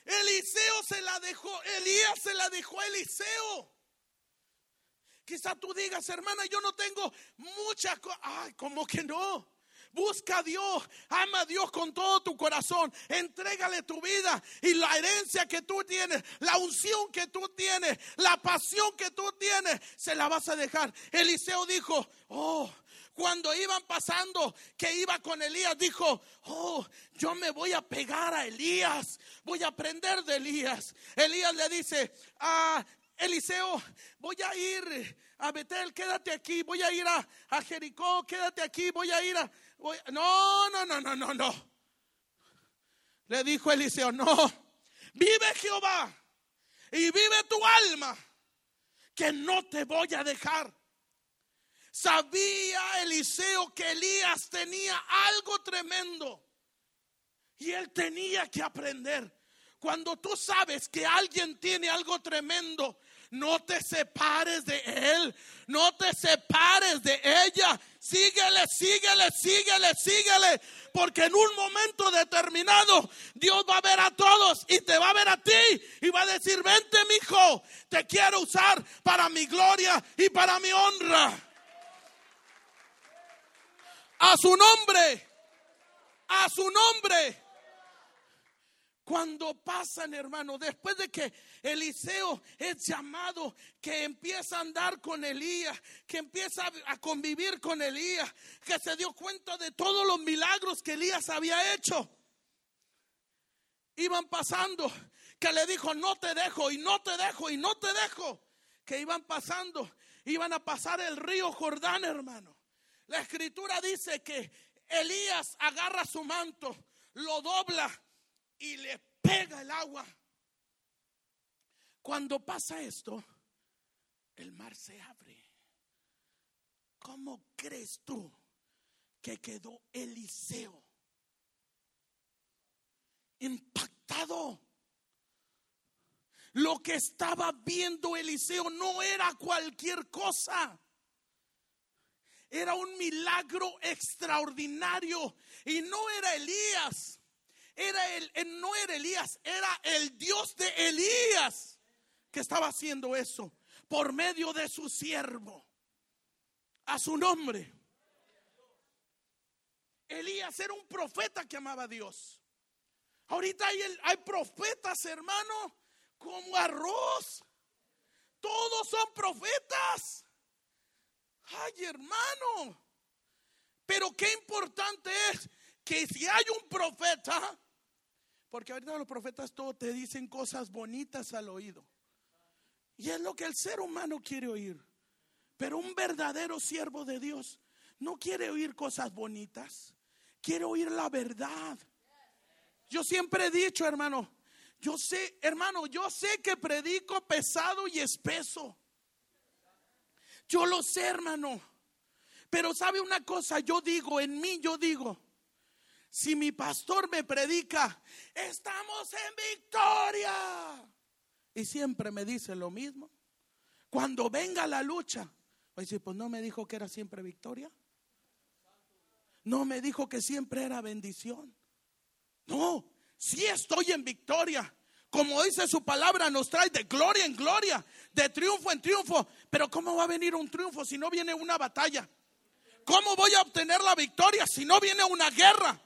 Eliseo se la dejó, Elías se la dejó a Eliseo. Quizá tú digas, hermana, yo no tengo muchas cosas. Ay, ¿cómo que no? Busca a Dios, ama a Dios con todo tu corazón, entrégale tu vida y la herencia que tú tienes, la unción que tú tienes, la pasión que tú tienes, se la vas a dejar. Eliseo dijo, oh, cuando iban pasando, que iba con Elías, dijo, oh, yo me voy a pegar a Elías, voy a aprender de Elías. Elías le dice, a Eliseo, voy a ir a Betel, quédate aquí, voy a ir a, Jericó, quédate aquí, voy a ir a... no, no, no, no, no, no. Le dijo Eliseo, no, vive Jehová y vive tu alma, que no te voy a dejar. Sabía Eliseo que Elías tenía algo tremendo y él tenía que aprender. Cuando tú sabes que alguien tiene algo tremendo, no te separes de él, no te separes de ella. Síguele, síguele, síguele, síguele. Porque en un momento determinado Dios va a ver a todos y te va a ver a ti y va a decir, vente mi hijo, te quiero usar para mi gloria y para mi honra a su nombre, a su nombre. Cuando pasan, hermano, después de que Eliseo es llamado, que empieza a andar con Elías, que empieza a convivir con Elías, que se dio cuenta de todos los milagros que Elías había hecho, iban pasando, que le dijo, no te dejo y no te dejo y no te dejo, que iban pasando, iban a pasar el río Jordán, hermano. La escritura dice que Elías agarra su manto, lo dobla y le pega el agua. Cuando pasa esto, el mar se abre. ¿Cómo crees tú que quedó Eliseo? Impactado. Lo que estaba viendo Eliseo no era cualquier cosa. Era un milagro extraordinario. Y no era Elías. Era el, no era Elías, era el Dios de Elías que estaba haciendo eso por medio de su siervo. A su nombre. Elías era un profeta que amaba a Dios. Ahorita hay, hay profetas, hermano, como arroz. Todos son profetas. Ay, hermano. Pero qué importante es que si hay un profeta, porque ahorita los profetas todos te dicen cosas bonitas al oído. Y es lo que el ser humano quiere oír. Pero un verdadero siervo de Dios no quiere oír cosas bonitas, quiere oír la verdad. Yo siempre he dicho, hermano, yo sé, hermano, yo sé que predico pesado y espeso. Yo lo sé, hermano. Pero sabe una cosa, yo digo, en mí yo digo, si mi pastor me predica, estamos en victoria. Y siempre me dice lo mismo. Cuando venga la lucha, decir, pues no me dijo que era siempre victoria. No me dijo que siempre era bendición. No, si estoy en victoria. Como dice su palabra, nos trae de gloria en gloria, de triunfo en triunfo. Pero ¿cómo va a venir un triunfo si no viene una batalla? ¿Cómo voy a obtener la victoria si no viene una guerra?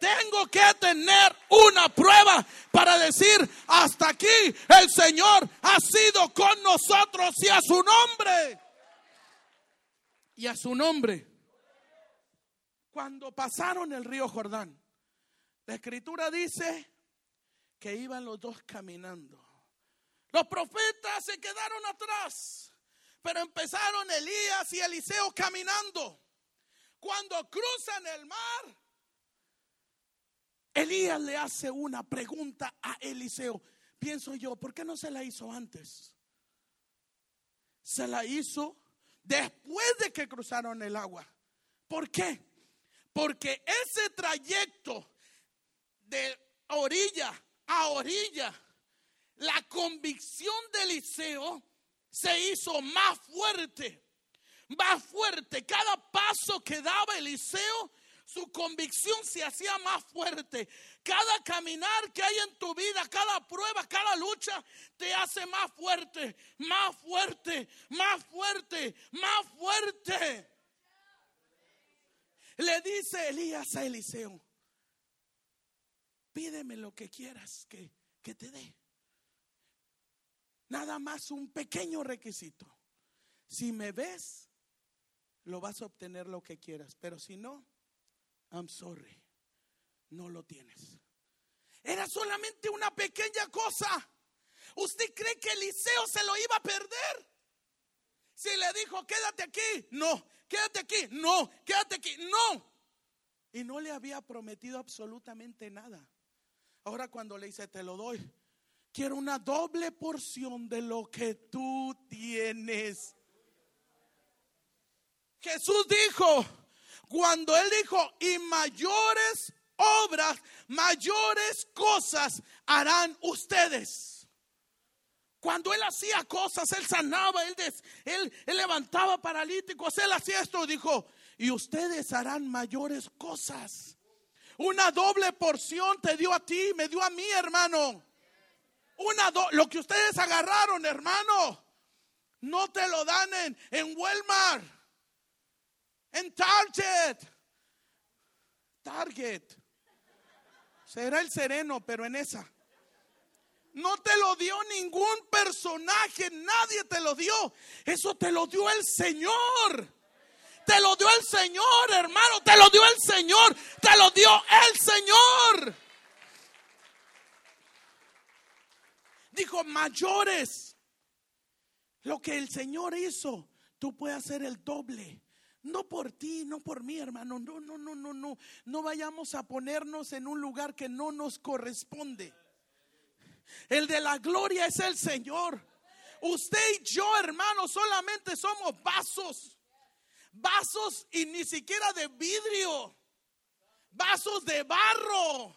Tengo que tener una prueba para decir, hasta aquí el Señor ha sido con nosotros y a su nombre. Y a su nombre. Cuando pasaron el río Jordán, la escritura dice que iban los dos caminando. Los profetas se quedaron atrás, pero empezaron Elías y Eliseo caminando. Cuando cruzan el mar, Elías le hace una pregunta a Eliseo. Pienso yo, ¿por qué no se la hizo antes? Se la hizo después de que cruzaron el agua. ¿Por qué? Porque ese trayecto de orilla a orilla, la convicción de Eliseo se hizo más fuerte, más fuerte. Cada paso que daba Eliseo, su convicción se hacía más fuerte. Cada caminar que hay en tu vida, cada prueba, cada lucha, te hace más fuerte, más fuerte, más fuerte, más fuerte. Le dice Elías a Eliseo, pídeme lo que quieras que, que te dé. Nada más un pequeño requisito. Si me ves, lo vas a obtener lo que quieras, pero si no, I'm sorry, no lo tienes. Era solamente una pequeña cosa. ¿Usted cree que Eliseo se lo iba a perder? Si le dijo, quédate aquí, no, quédate aquí, no, quédate aquí, no. Y no le había prometido absolutamente nada. Ahora cuando le dice, te lo doy, quiero una doble porción de lo que tú tienes. Jesús dijo, cuando él dijo, y mayores obras, mayores cosas harán ustedes. Cuando él hacía cosas, él sanaba, él, él levantaba paralíticos, él hacía esto, dijo, y ustedes harán mayores cosas. Una doble porción te dio a ti, me dio a mí, hermano. Una lo que ustedes agarraron, hermano, no te lo dan en, en Walmart, en Target. Target. Será el sereno, pero en esa. No te lo dio ningún personaje, nadie te lo dio. Eso te lo dio el Señor. Te lo dio el Señor, hermano. Te lo dio el Señor. Te lo dio el Señor. Dijo, mayores. Lo que el Señor hizo, tú puedes hacer el doble. No por ti, no por mí, hermano. No, no, no, no, no. No vayamos a ponernos en un lugar que no nos corresponde. El de la gloria es el Señor. Usted y yo, hermano, solamente somos vasos vasos y ni siquiera de vidrio, vasos de barro,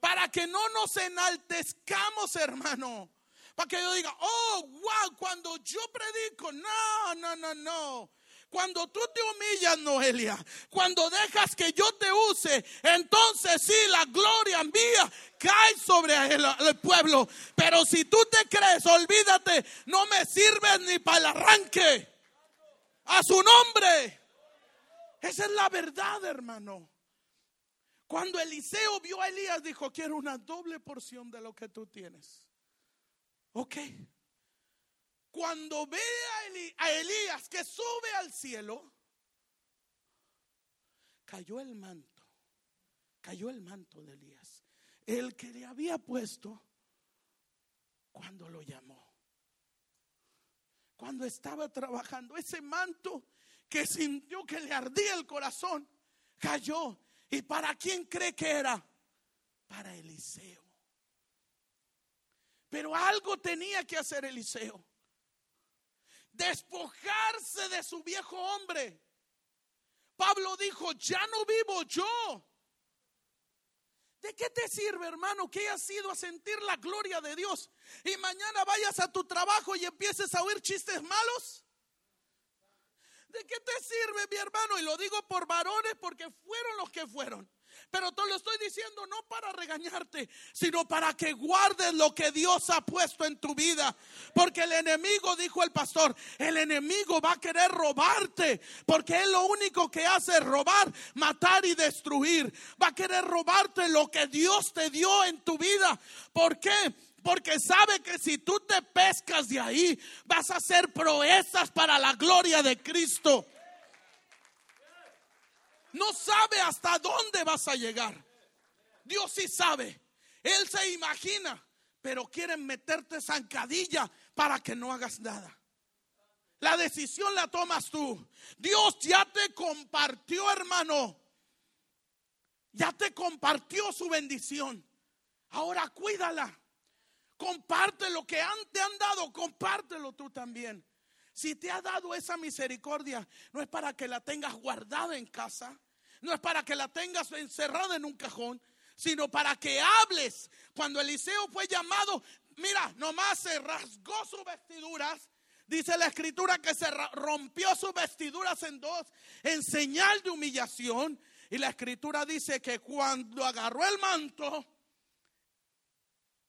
para que no nos enaltezcamos, hermano. Para que yo diga, oh, wow, cuando yo predico, no, no, no, no. Cuando tú te humillas, Noelia, cuando dejas que yo te use, entonces sí, la gloria mía cae sobre el, pueblo. Pero si tú te crees, olvídate, no me sirves ni para el arranque. A su nombre. Esa es la verdad, hermano. Cuando Eliseo vio a Elías, dijo, quiero una doble porción de lo que tú tienes. Ok. Cuando ve a, Elías que sube al cielo, cayó el manto. Cayó el manto de Elías. El que le había puesto cuando lo llamó cuando estaba trabajando, ese manto que sintió que le ardía el corazón, cayó. ¿Y para quién cree que era? Para Eliseo. Pero algo tenía que hacer Eliseo. Despojarse de su viejo hombre. Pablo dijo, ya no vivo yo. ¿De qué te sirve, hermano, que hayas ido a sentir la gloria de Dios y mañana vayas a tu trabajo y empieces a oír chistes malos? ¿De qué te sirve, mi hermano? Y lo digo por varones porque fueron los que fueron. Pero te lo estoy diciendo no para regañarte, sino para que guardes lo que Dios ha puesto en tu vida. Porque el enemigo, dijo el pastor, el enemigo va a querer robarte. Porque él lo único que hace es robar, matar y destruir. Va a querer robarte lo que Dios te dio en tu vida. ¿Por qué? Porque sabe que si tú te pescas de ahí, vas a hacer proezas para la gloria de Cristo no sabe hasta dónde vas a llegar. Dios sí sabe. Él se imagina, pero quieren meterte zancadilla para que no hagas nada. La decisión la tomas tú. Dios ya te compartió, hermano. Ya te compartió su bendición. Ahora cuídala. Comparte lo que te han dado, compártelo tú también. Si te ha dado esa misericordia, no es para que la tengas guardada en casa, no es para que la tengas encerrada en un cajón, sino para que hables. Cuando Eliseo fue llamado, mira, nomás se rasgó sus vestiduras. Dice la escritura que se rompió sus vestiduras en dos, en señal de humillación. Y la escritura dice que cuando agarró el manto,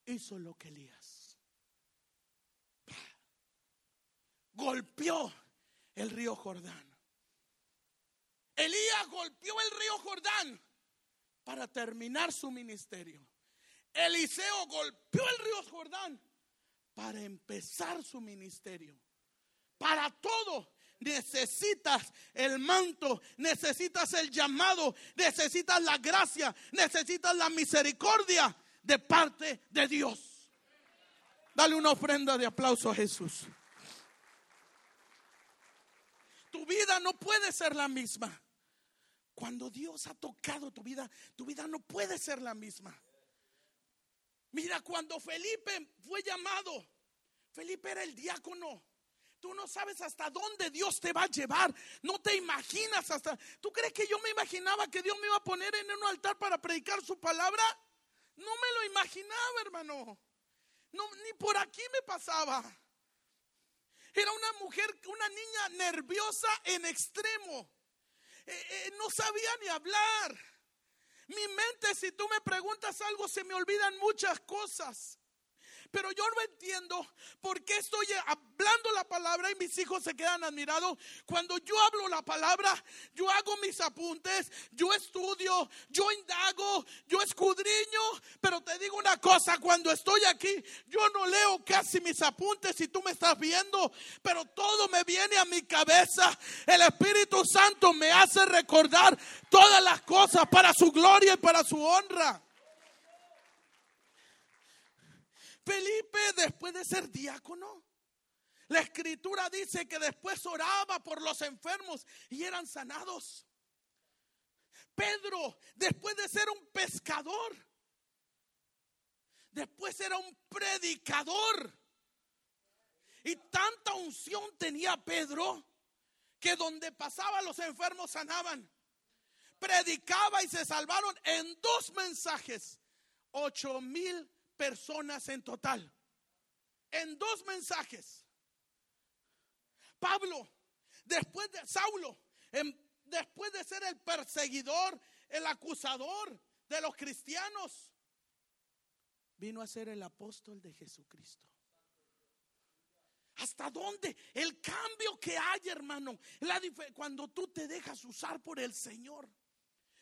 hizo lo que Elías. Golpeó el río Jordán. Elías golpeó el río Jordán para terminar su ministerio. Eliseo golpeó el río Jordán para empezar su ministerio. Para todo necesitas el manto, necesitas el llamado, necesitas la gracia, necesitas la misericordia de parte de Dios. Dale una ofrenda de aplauso a Jesús. Tu vida no puede ser la misma. Cuando Dios ha tocado tu vida, tu vida no puede ser la misma. Mira, cuando Felipe fue llamado, Felipe era el diácono. Tú no sabes hasta dónde Dios te va a llevar. No te imaginas hasta... ¿Tú crees que yo me imaginaba que Dios me iba a poner en un altar para predicar su palabra? No me lo imaginaba, hermano. No, ni por aquí me pasaba. Era una mujer, una niña nerviosa en extremo. Eh, eh, no sabía ni hablar. Mi mente, si tú me preguntas algo, se me olvidan muchas cosas. Pero yo no entiendo por qué estoy hablando la palabra y mis hijos se quedan admirados. Cuando yo hablo la palabra, yo hago mis apuntes, yo estudio, yo indago, yo escudriño. Pero te digo una cosa, cuando estoy aquí, yo no leo casi mis apuntes si tú me estás viendo, pero todo me viene a mi cabeza. El Espíritu Santo me hace recordar todas las cosas para su gloria y para su honra. Felipe, después de ser diácono, la escritura dice que después oraba por los enfermos y eran sanados. Pedro, después de ser un pescador, después era un predicador. Y tanta unción tenía Pedro que donde pasaba los enfermos sanaban. Predicaba y se salvaron en dos mensajes. Ocho mil personas en total. En dos mensajes. Pablo, después de Saulo, después de ser el perseguidor, el acusador de los cristianos, vino a ser el apóstol de Jesucristo. ¿Hasta dónde? El cambio que hay, hermano. cuando tú te dejas usar por el Señor.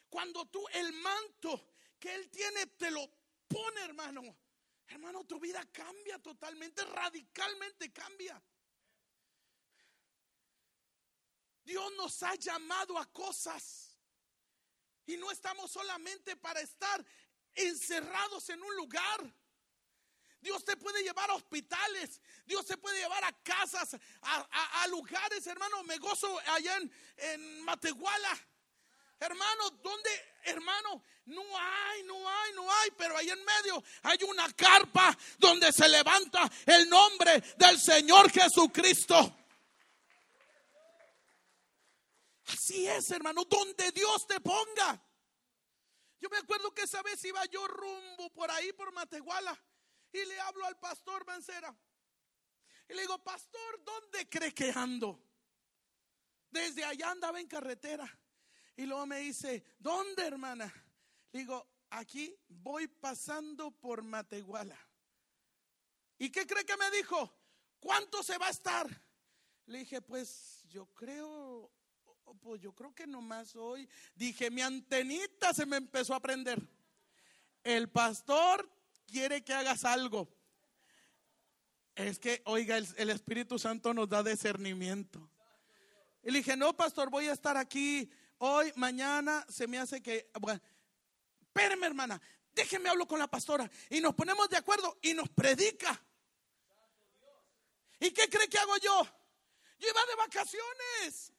Cuando tú el manto que Él tiene te lo pone, hermano. Hermano, tu vida cambia totalmente, radicalmente cambia. Dios nos ha llamado a cosas. Y no estamos solamente para estar encerrados en un lugar. Dios te puede llevar a hospitales, Dios te puede llevar a casas, a, lugares, hermano. Me gozo allá en, en Matehuala. Hermano, ¿dónde, hermano? No hay, no hay, no hay, pero ahí en medio hay una carpa donde se levanta el nombre del Señor Jesucristo. Así es, hermano, donde Dios te ponga. Yo me acuerdo que esa vez iba yo rumbo por ahí, por Matehuala, y le hablo al pastor Mancera. Y le digo, pastor, ¿dónde cree que ando? Desde allá andaba en carretera. Y luego me dice, ¿dónde, hermana? Le digo, aquí voy pasando por Matehuala. ¿Y qué cree que me dijo? ¿Cuánto se va a estar? Le dije, pues yo creo, pues yo creo que nomás hoy. Dije, mi antenita se me empezó a prender. El pastor quiere que hagas algo. Es que, oiga, el, Espíritu Santo nos da discernimiento. Y le dije, no, pastor, voy a estar aquí hoy, mañana. Se me hace que, bueno, hermana, déjeme hablo con la pastora. Y nos ponemos de acuerdo y nos predica. ¿Y qué cree que hago yo? Yo iba de vacaciones.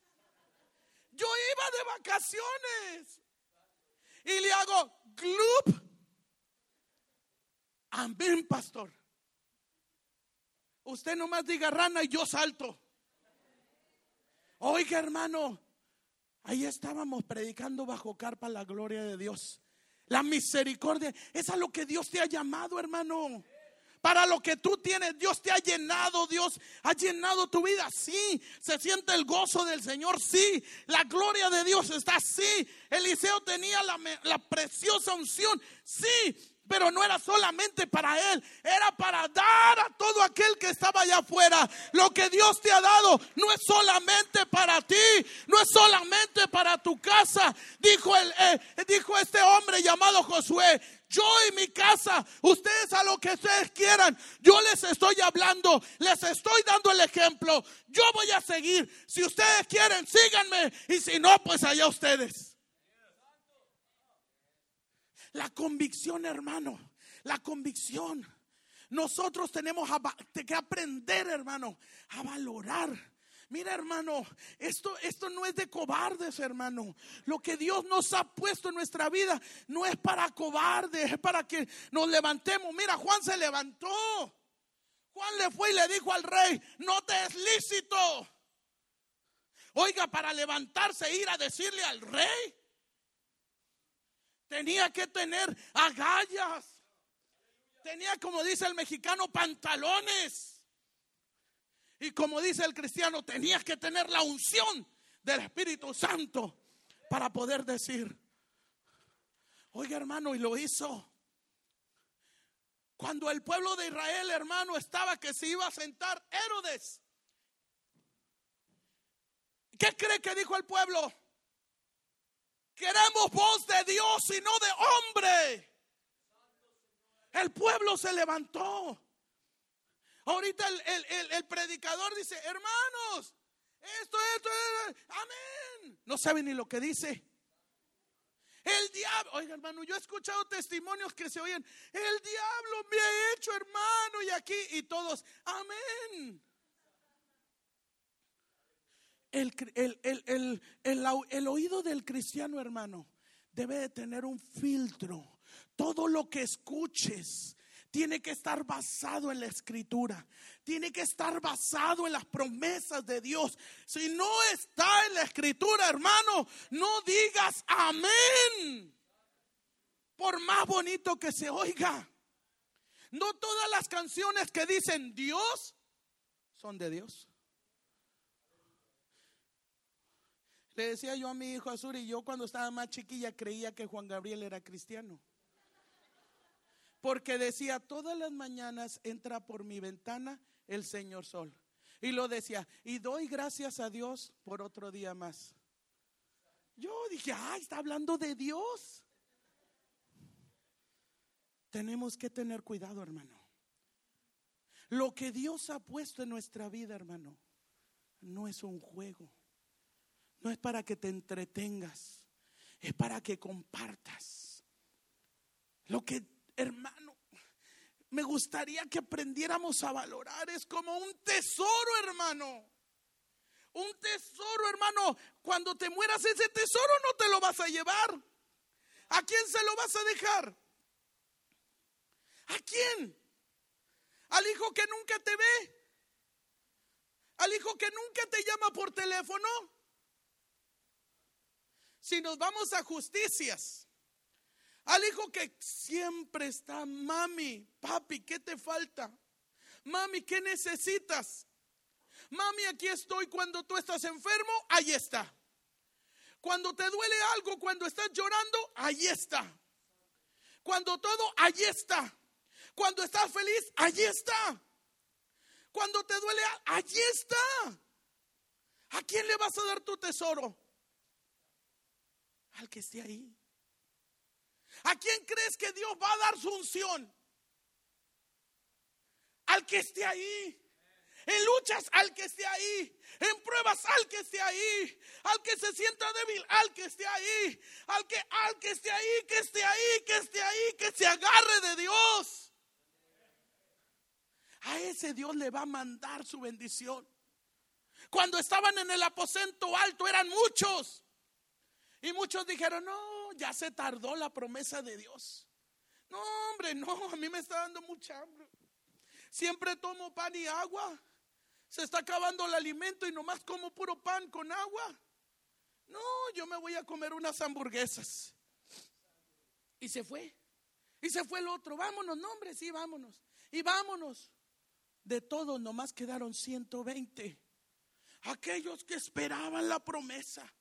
Yo iba de vacaciones. Y le hago club. Amén, pastor. Usted nomás diga rana y yo salto. Oiga, hermano, ahí estábamos predicando bajo carpa la gloria de Dios. La misericordia, es a lo que Dios te ha llamado, hermano. Para lo que tú tienes, Dios te ha llenado, Dios ha llenado tu vida. Sí, se siente el gozo del Señor. Sí, la gloria de Dios está. Sí, Eliseo tenía la, la preciosa unción. Sí, pero no era solamente para él, era para dar a todo aquel que estaba allá afuera. Lo que Dios te ha dado no es solamente para ti, no es solamente para tu casa. Dijo, el, eh, dijo este hombre llamado Josué, yo y mi casa, ustedes a lo que ustedes quieran, yo les estoy hablando, les estoy dando el ejemplo. Yo voy a seguir. Si ustedes quieren, síganme. Y si no, pues allá ustedes. La convicción, hermano, la convicción. Nosotros tenemos que aprender, hermano, a valorar. Mira, hermano, esto, esto no es de cobardes, hermano. Lo que Dios nos ha puesto en nuestra vida no es para cobardes, es para que nos levantemos. Mira, Juan se levantó. Juan le fue y le dijo al rey, no te es lícito. Oiga, para levantarse e ir a decirle al rey, Tenía que tener agallas. Tenía, como dice el mexicano, pantalones. Y como dice el cristiano, tenía que tener la unción del Espíritu Santo para poder decir, oiga hermano, y lo hizo. Cuando el pueblo de Israel, hermano, estaba que se iba a sentar Herodes. ¿Qué cree que dijo el pueblo? Queremos voz de Dios y no de hombre. El pueblo se levantó. Ahorita el, predicador dice, hermanos, esto, esto, amén. No sabe ni lo que dice. El diablo, oiga hermano, yo he escuchado testimonios que se oyen, el diablo me ha hecho hermano y aquí y todos, amén el, oído del cristiano hermano debe de tener un filtro. Todo lo que escuches tiene que estar basado en la escritura. Tiene que estar basado en las promesas de Dios. Si no está en la escritura, hermano, no digas amén. Por más bonito que se oiga. No todas las canciones que dicen Dios son de Dios. Le decía yo a mi hijo Azuri, yo cuando estaba más chiquilla creía que Juan Gabriel era cristiano. Porque decía, todas las mañanas entra por mi ventana el Señor Sol. Y lo decía, y doy gracias a Dios por otro día más. Yo dije, ay, está hablando de Dios. Tenemos que tener cuidado, hermano. Lo que Dios ha puesto en nuestra vida, hermano, no es un juego. No es para que te entretengas, es para que compartas. Lo que, hermano, me gustaría que aprendiéramos a valorar es como un tesoro, hermano. Un tesoro, hermano. Cuando te mueras ese tesoro no te lo vas a llevar. ¿A quién se lo vas a dejar? ¿A quién? ¿Al hijo que nunca te ve? ¿Al hijo que nunca te llama por teléfono? Si nos vamos a justicias, Al hijo que siempre está, mami, papi, ¿qué te falta? Mami, ¿qué necesitas? Mami, aquí estoy cuando tú estás enfermo, ahí está. Cuando te duele algo, cuando estás llorando, ahí está. Cuando todo, ahí está. Cuando estás feliz, allí está. Cuando te duele, allí está. ¿A quién le vas a dar tu tesoro? Al que esté ahí. ¿A quién crees que Dios va a dar su unción? Al que esté ahí. En luchas al que esté ahí. En pruebas al que esté ahí. Al que se sienta débil, al que esté ahí. Al que, al que esté ahí, que esté ahí, que esté ahí, que se agarre de Dios. A ese Dios le va a mandar su bendición. Cuando estaban en el aposento alto eran muchos. Y muchos dijeron, no, ya se tardó la promesa de Dios. No, hombre, no, a mí me está dando mucha hambre. Siempre tomo pan y agua. Se está acabando el alimento y nomás como puro pan con agua. No, yo me voy a comer unas hamburguesas. Y se fue. Y se fue el otro. Vámonos, no, sí, vámonos. Y vámonos. De todos nomás quedaron 120. Aquellos que esperaban la promesa.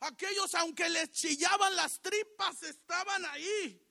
Aquellos, aunque les chillaban las tripas, estaban ahí.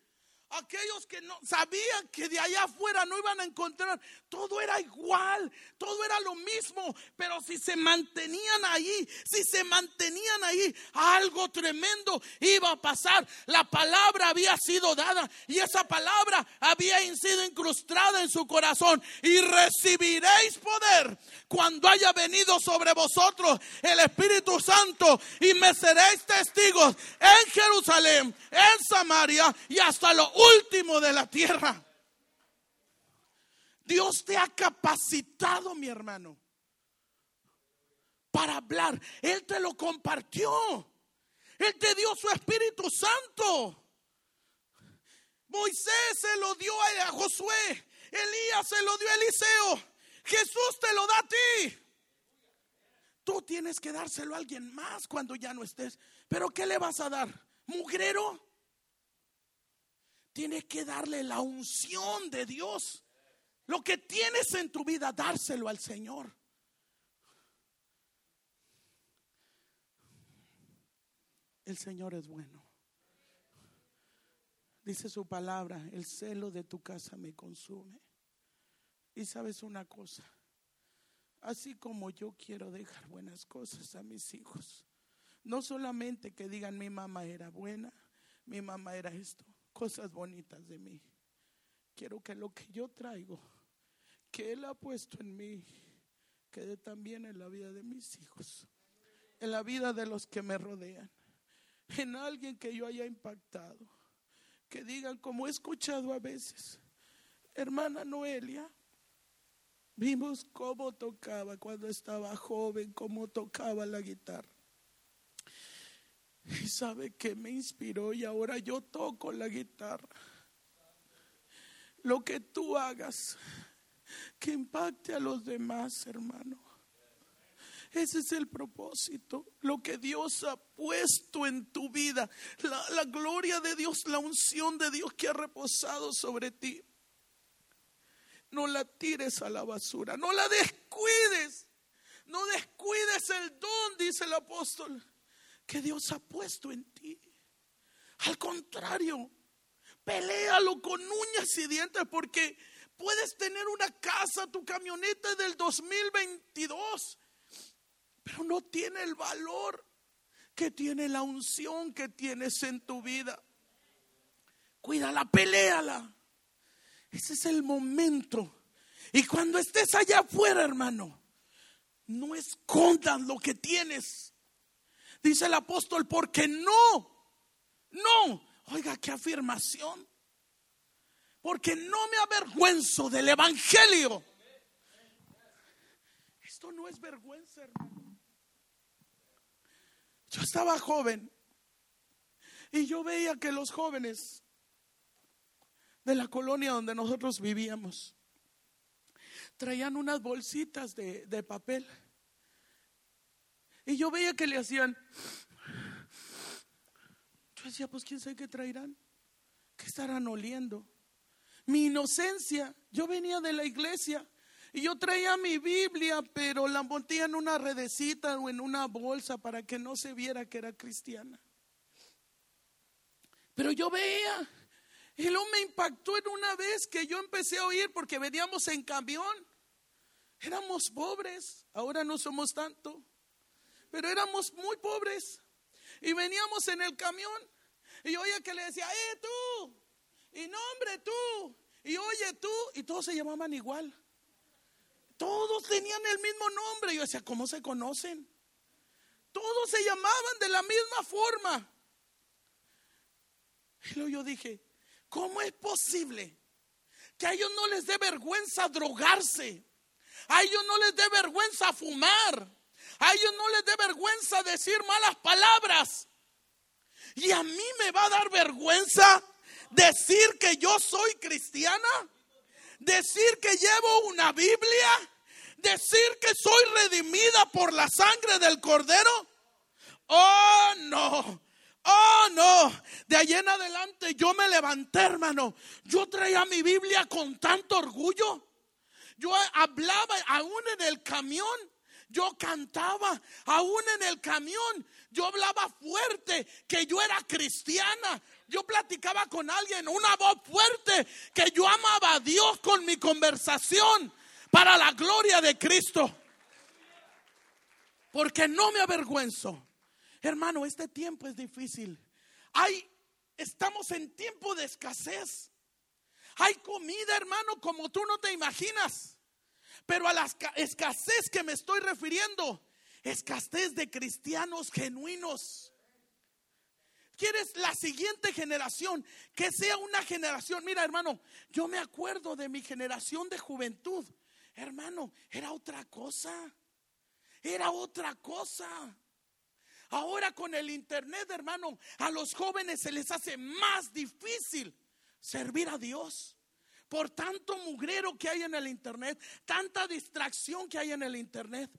Aquellos que no sabían que de allá afuera no iban a encontrar, todo era igual, todo era lo mismo, pero si se mantenían ahí, si se mantenían ahí, algo tremendo iba a pasar. La palabra había sido dada y esa palabra había sido incrustada en su corazón y recibiréis poder cuando haya venido sobre vosotros el Espíritu Santo y me seréis testigos en Jerusalén, en Samaria y hasta lo último de la tierra. Dios te ha capacitado, mi hermano, para hablar. Él te lo compartió. Él te dio su Espíritu Santo. Moisés se lo dio a Josué. Elías se lo dio a Eliseo. Jesús te lo da a ti. Tú tienes que dárselo a alguien más cuando ya no estés. Pero ¿qué le vas a dar? ¿Mugrero? Tienes que darle la unción de Dios. Lo que tienes en tu vida, dárselo al Señor. El Señor es bueno. Dice su palabra, el celo de tu casa me consume. Y sabes una cosa, así como yo quiero dejar buenas cosas a mis hijos, no solamente que digan mi mamá era buena, mi mamá era esto, cosas bonitas de mí. Quiero que lo que yo traigo, que Él ha puesto en mí, quede también en la vida de mis hijos, en la vida de los que me rodean, en alguien que yo haya impactado. Que digan, como he escuchado a veces, hermana Noelia, vimos cómo tocaba cuando estaba joven, cómo tocaba la guitarra. Y sabe que me inspiró y ahora yo toco la guitarra. Lo que tú hagas, que impacte a los demás, hermano. Ese es el propósito, lo que Dios ha puesto en tu vida, la, la, gloria de Dios, la unción de Dios que ha reposado sobre ti. No la tires a la basura, no la descuides, no descuides el don, dice el apóstol que Dios ha puesto en ti. Al contrario, Peléalo con uñas y dientes porque puedes tener una casa, tu camioneta del 2022, pero no tiene el valor que tiene la unción que tienes en tu vida. Cuídala, peléala. Ese es el momento. Y cuando estés allá afuera, hermano, no escondas lo que tienes. Dice el apóstol, porque no, no, oiga qué afirmación, porque no me avergüenzo del Evangelio. Esto no es vergüenza, hermano. Yo estaba joven y yo veía que los jóvenes de la colonia donde nosotros vivíamos traían unas bolsitas de, de papel y yo veía que le hacían. Yo decía, pues quién sabe qué traerán. ¿Qué estarán oliendo? Mi inocencia. Yo venía de la iglesia y yo traía mi Biblia, pero la metía en una redecita o en una bolsa para que no se viera que era cristiana. Pero yo veía. Y luego me impactó en una vez que yo empecé a oír porque veníamos en camión. Éramos pobres, ahora no somos tanto, pero éramos muy pobres. Y veníamos en el camión y oía que le decía, eh tú, y nombre tú, y oye tú, y todos se llamaban igual. Todos tenían el mismo nombre. Yo decía, ¿cómo se conocen? Todos se llamaban de la misma forma. Y luego yo dije, ¿cómo es posible que a ellos no les dé vergüenza drogarse? A ellos no les dé vergüenza fumar. A ellos no les dé vergüenza decir malas palabras. Y a mí me va a dar vergüenza decir que yo soy cristiana decir que llevo una Biblia, decir que soy redimida por la sangre del cordero. Oh, no. Oh, no. De ahí en adelante yo me levanté, hermano. Yo traía mi Biblia con tanto orgullo. Yo hablaba aún en el camión. Yo cantaba aún en el camión. Yo hablaba fuerte que yo era cristiana yo platicaba con alguien, una voz fuerte, que yo amaba a Dios con mi conversación para la gloria de Cristo. Porque no me avergüenzo. Hermano, este tiempo es difícil. Hay, estamos en tiempo de escasez. Hay comida, hermano, como tú no te imaginas. Pero a la escasez que me estoy refiriendo, escasez de cristianos genuinos quieres la siguiente generación, que sea una generación. Mira, hermano, yo me acuerdo de mi generación de juventud. Hermano, era otra cosa. Era otra cosa. Ahora con el internet, hermano, a los jóvenes se les hace más difícil servir a Dios. Por tanto mugrero que hay en el internet, tanta distracción que hay en el internet.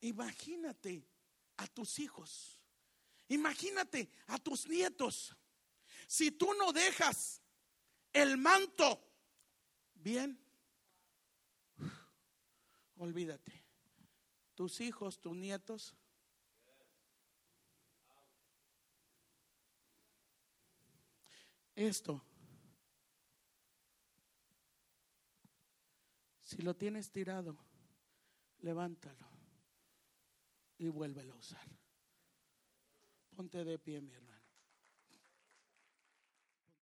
Imagínate a tus hijos Imagínate a tus nietos. Si tú no dejas el manto bien, olvídate. Tus hijos, tus nietos. Esto, si lo tienes tirado, levántalo y vuélvelo a usar. Ponte de pie, mi hermano.